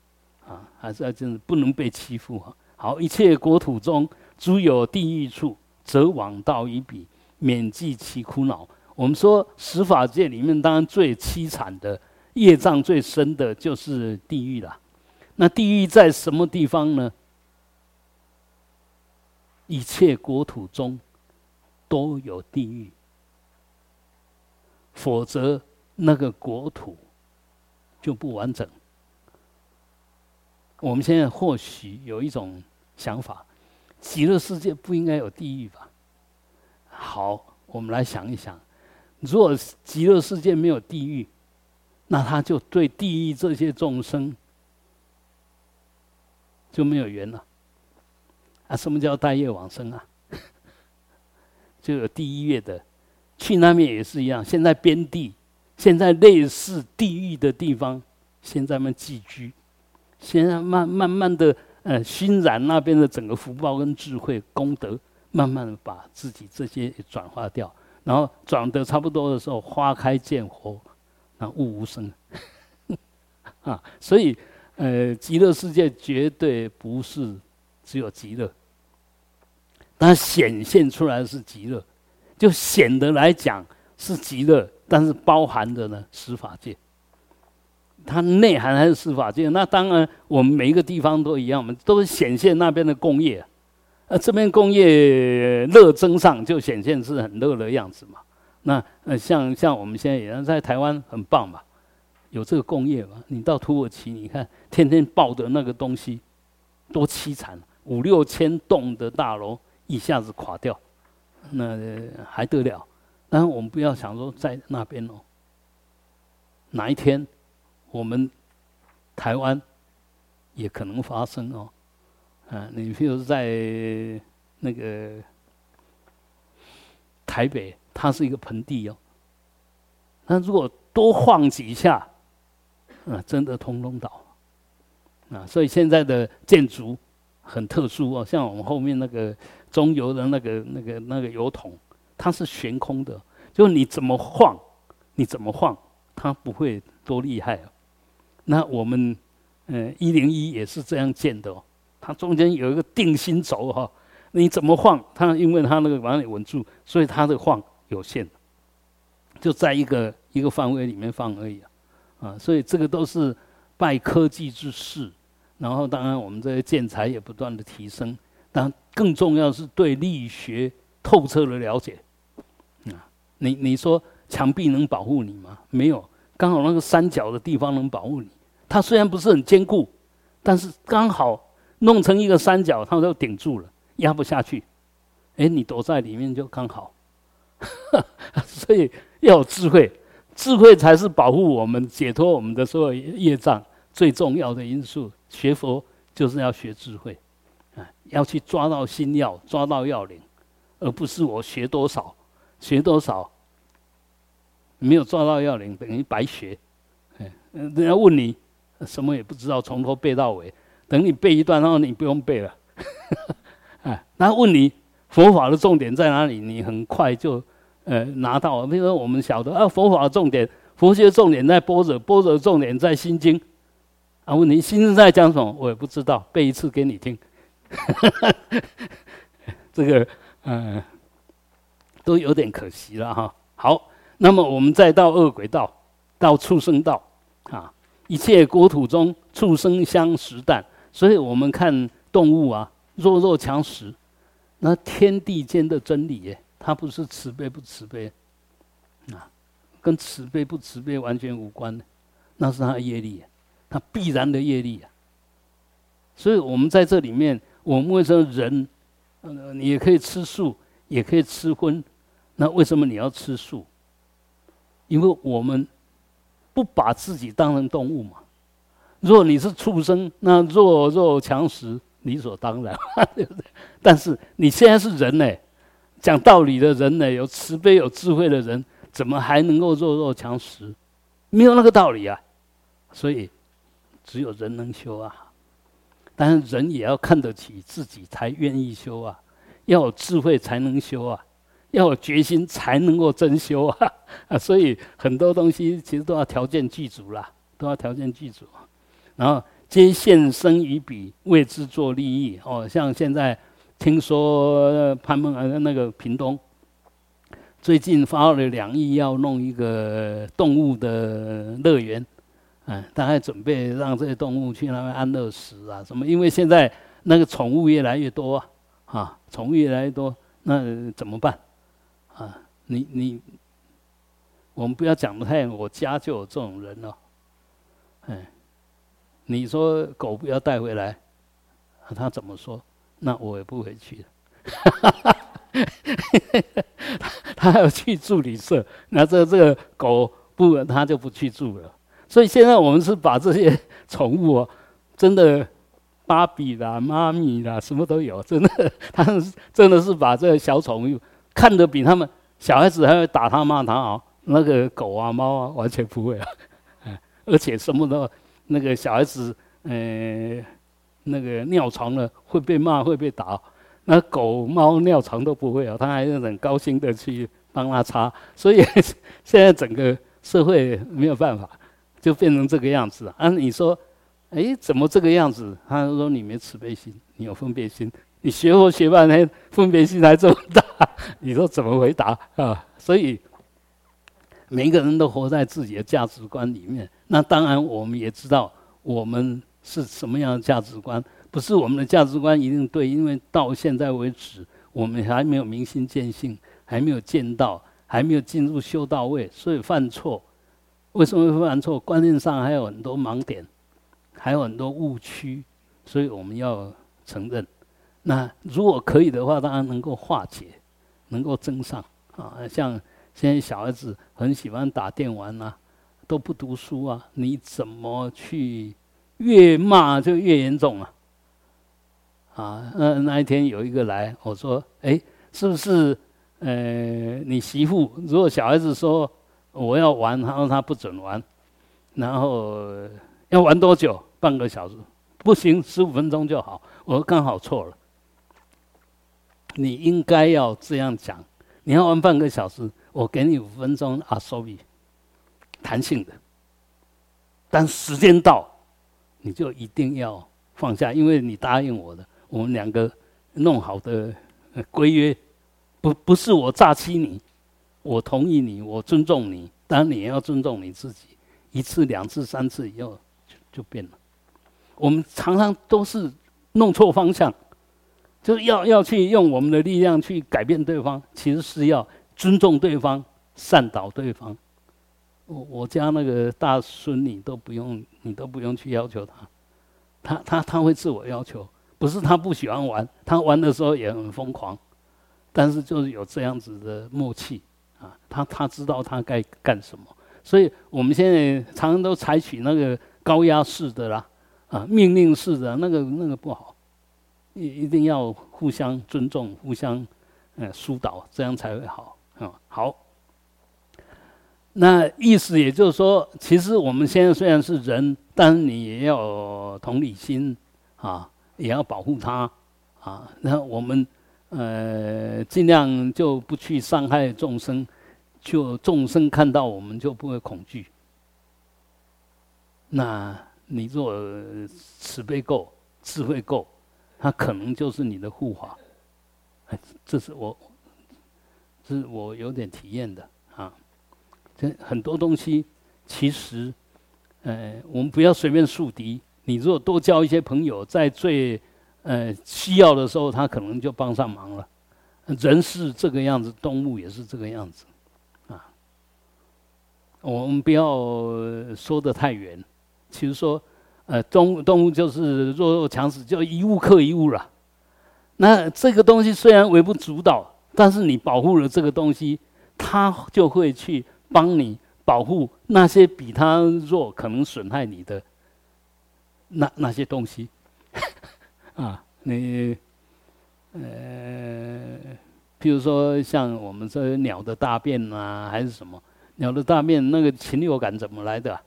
啊，还是要坚持，不能被欺负啊。好，一切国土中诸有地狱处，则往道一比，免济其苦恼。我们说十法界里面，当然最凄惨的业障最深的就是地狱了。那地狱在什么地方呢？一切国土中都有地狱。否则，那个国土就不完整。我们现在或许有一种想法：极乐世界不应该有地狱吧？好，我们来想一想，如果极乐世界没有地狱，那他就对地狱这些众生就没有缘了。啊，什么叫大业往生啊？就有第一月的。去那边也是一样，现在边地，现在类似地狱的地方，现在们寄居，现在慢慢慢的，呃，熏染那边的整个福报跟智慧功德，慢慢的把自己这些转化掉，然后转得差不多的时候，花开见佛，那物无生，啊，所以，呃，极乐世界绝对不是只有极乐，它显现出来是极乐。就显得来讲是极乐，但是包含的呢司法界，它内涵还是司法界。那当然，我们每一个地方都一样，我们都是显现那边的工业，呃，这边工业乐增上就显现是很乐的样子嘛。那呃，像像我们现在也在台湾很棒嘛，有这个工业嘛。你到土耳其，你看天天爆的那个东西多凄惨，五六千栋的大楼一下子垮掉。那还得了？但我们不要想说在那边哦，哪一天我们台湾也可能发生哦。啊，你譬如在那个台北，它是一个盆地哦。那如果多晃几下，啊，真的通通倒。啊，所以现在的建筑很特殊哦，像我们后面那个。中油的那个、那个、那个油桶，它是悬空的，就你怎么晃，你怎么晃，它不会多厉害啊。那我们，嗯，一零一也是这样建的哦，它中间有一个定心轴哈，你怎么晃，它因为它那个把你稳住，所以它的晃有限，就在一个一个范围里面放而已啊。啊，所以这个都是拜科技之事，然后当然我们这些建材也不断的提升。但更重要是对力学透彻的了解，啊，你你说墙壁能保护你吗？没有，刚好那个三角的地方能保护你。它虽然不是很坚固，但是刚好弄成一个三角，它就顶住了，压不下去。哎，你躲在里面就刚好。所以要有智慧，智慧才是保护我们、解脱我们的所有业障最重要的因素。学佛就是要学智慧。啊要去抓到心要，抓到要领，而不是我学多少，学多少，没有抓到要领，等于白学。哎，人家问你，什么也不知道，从头背到尾。等你背一段，然后你不用背了。哎，那问你佛法的重点在哪里？你很快就呃拿到。比如说我们晓得啊，佛法重点，佛学重点在般若，般若重点在心经。啊，问你心经在讲什么？我也不知道，背一次给你听。这个嗯，都有点可惜了哈。好，那么我们再到恶鬼道，到畜生道啊，一切国土中畜生相食啖。所以我们看动物啊，弱肉强食，那天地间的真理耶，它不是慈悲不慈悲啊，跟慈悲不慈悲完全无关的，那是他的业力，他必然的业力啊。所以我们在这里面。我们为什么人，呃，也可以吃素，也可以吃荤，那为什么你要吃素？因为我们不把自己当成动物嘛。若你是畜生，那弱肉强食理所当然，但是你现在是人呢，讲道理的人呢，有慈悲有智慧的人，怎么还能够弱肉强食？没有那个道理啊。所以只有人能修啊。但是人也要看得起自己，才愿意修啊。要有智慧才能修啊，要有决心才能够真修啊。啊，所以很多东西其实都要条件具足啦，都要条件具足。然后皆现身于彼，为之作利益。哦，像现在听说潘孟呃那个屏东，最近发了两亿要弄一个动物的乐园，嗯，大概准备让这些动物去那边安乐死啊什么。因为现在那个宠物越来越多啊，啊，宠物越来越多，那怎么办？啊，你你，我们不要讲的太，我家就有这种人了，哎。你说狗不要带回来，他怎么说？那我也不回去了。他他要去住旅社，那这这个狗不，他就不去住了。所以现在我们是把这些宠物哦，真的芭比啦、妈咪啦，什么都有，真的，他们真的是把这个小宠物看得比他们小孩子还会打他骂他哦。那个狗啊、猫啊，完全不会啊，而且什么都。那个小孩子，呃，那个尿床了会被骂会被打，那狗猫尿床都不会啊，他还是很高兴的去帮他擦，所以 现在整个社会没有办法，就变成这个样子啊。你说，哎，怎么这个样子？他说你没慈悲心，你有分别心，你学佛学半天，分别心还这么大，你说怎么回答啊？所以。每个人都活在自己的价值观里面，那当然我们也知道我们是什么样的价值观，不是我们的价值观一定对，因为到现在为止，我们还没有明心见性，还没有见到，还没有进入修道位，所以犯错。为什么会犯错？观念上还有很多盲点，还有很多误区，所以我们要承认。那如果可以的话，当然能够化解，能够增上啊，像。现在小孩子很喜欢打电玩啊，都不读书啊！你怎么去越骂就越严重啊？啊，那那一天有一个来，我说：“哎，是不是？呃，你媳妇如果小孩子说我要玩，他说他不准玩，然后要玩多久？半个小时？不行，十五分钟就好。我说刚好错了，你应该要这样讲，你要玩半个小时。”我给你五分钟啊，sorry，弹性的，但时间到，你就一定要放下，因为你答应我的，我们两个弄好的规约，不不是我诈欺你，我同意你，我尊重你，当然你也要尊重你自己。一次、两次、三次以后就就变了。我们常常都是弄错方向，就是要要去用我们的力量去改变对方，其实是要。尊重对方，善导对方。我我家那个大孙女都不用，你都不用去要求他，他他他会自我要求，不是他不喜欢玩，他玩的时候也很疯狂，但是就是有这样子的默契啊，他他知道他该干什么，所以我们现在常常都采取那个高压式的啦，啊，命令式的那个那个不好，一一定要互相尊重，互相呃疏导，这样才会好。嗯，好。那意思也就是说，其实我们现在虽然是人，但你也要同理心啊，也要保护他啊。那我们呃，尽量就不去伤害众生，就众生看到我们就不会恐惧。那你若慈悲够、智慧够，他可能就是你的护法。这是我。是我有点体验的，这很多东西其实，呃，我们不要随便树敌。你如果多交一些朋友，在最呃需要的时候，他可能就帮上忙了。人是这个样子，动物也是这个样子啊。我们不要说的太远，其实说，呃，动物动物就是弱肉强食，就一物克一物了。那这个东西虽然微不足道。但是你保护了这个东西，它就会去帮你保护那些比他弱、可能损害你的那那些东西 啊，你呃，譬如说像我们这鸟的大便啊，还是什么鸟的大便，那个禽流感怎么来的？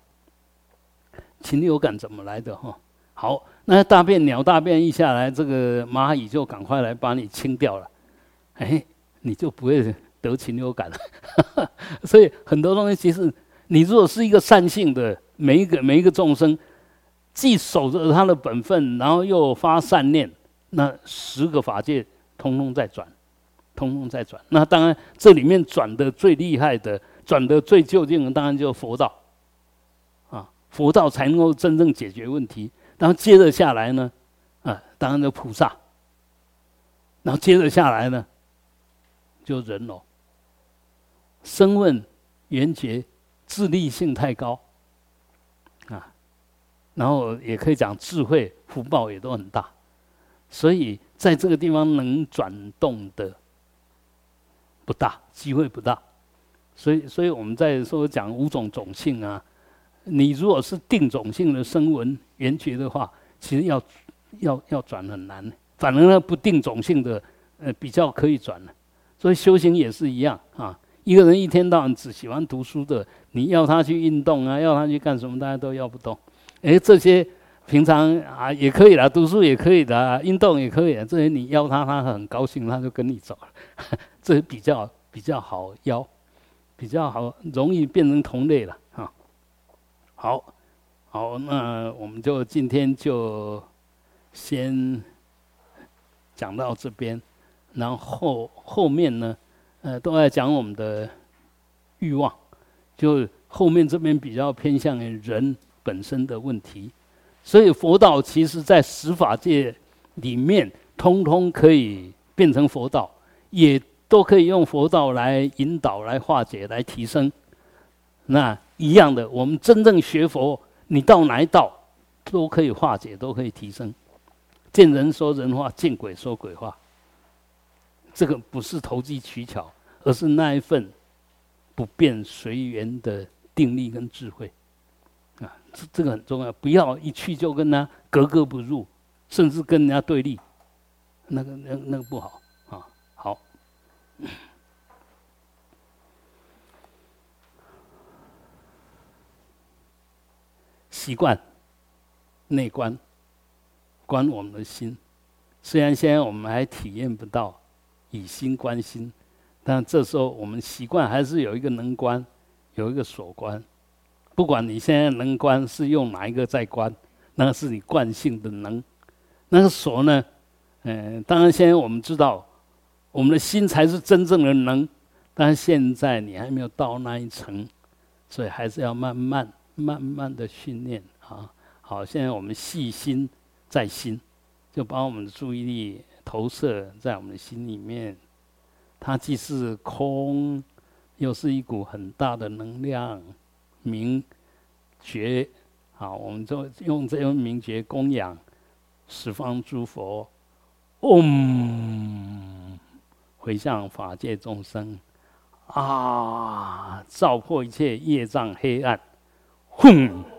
禽流感怎么来的？哈，好，那大便鸟大便一下来，这个蚂蚁就赶快来把你清掉了，哎，你就不会。得禽流感了，所以很多东西其实，你如果是一个善性的，每一个每一个众生，既守着他的本分，然后又发善念，那十个法界通通在转，通通在转。那当然，这里面转的最厉害的，转的最究竟的，当然就是佛道，啊，佛道才能够真正解决问题。然后接着下来呢，啊，当然就菩萨，然后接着下来呢，就人喽。声问缘觉，自立性太高，啊，然后也可以讲智慧福报也都很大，所以在这个地方能转动的不大，机会不大，所以，所以我们在说讲五种种性啊，你如果是定种性的声闻缘觉的话，其实要要要转很难，反而呢不定种性的呃比较可以转。了，所以修行也是一样啊。一个人一天到晚只喜欢读书的，你要他去运动啊，要他去干什么，大家都要不动。哎，这些平常啊也可以啦，读书也可以的，运动也可以。这些你邀他，他很高兴，他就跟你走了。这比较比较好邀，比较好，容易变成同类了啊。好，好，那我们就今天就先讲到这边，然后后面呢？呃，都在讲我们的欲望，就后面这边比较偏向于人本身的问题，所以佛道其实在十法界里面，通通可以变成佛道，也都可以用佛道来引导、来化解、来提升。那一样的，我们真正学佛，你到哪一道都可以化解，都可以提升。见人说人话，见鬼说鬼话。这个不是投机取巧，而是那一份不变随缘的定力跟智慧啊，这这个很重要。不要一去就跟他格格不入，甚至跟人家对立，那个那那个不好啊。好，习惯内观，观我们的心。虽然现在我们还体验不到。以心观心，但这时候我们习惯还是有一个能观，有一个所观。不管你现在能观是用哪一个在观，那是你惯性的能。那个所呢？嗯，当然现在我们知道，我们的心才是真正的能。但是现在你还没有到那一层，所以还是要慢慢、慢慢的训练啊。好，现在我们细心在心，就把我们的注意力。投射在我们的心里面，它既是空，又是一股很大的能量，明觉。好，我们就用这种明觉供养十方诸佛，嗡，回向法界众生，啊，照破一切业障黑暗，哼。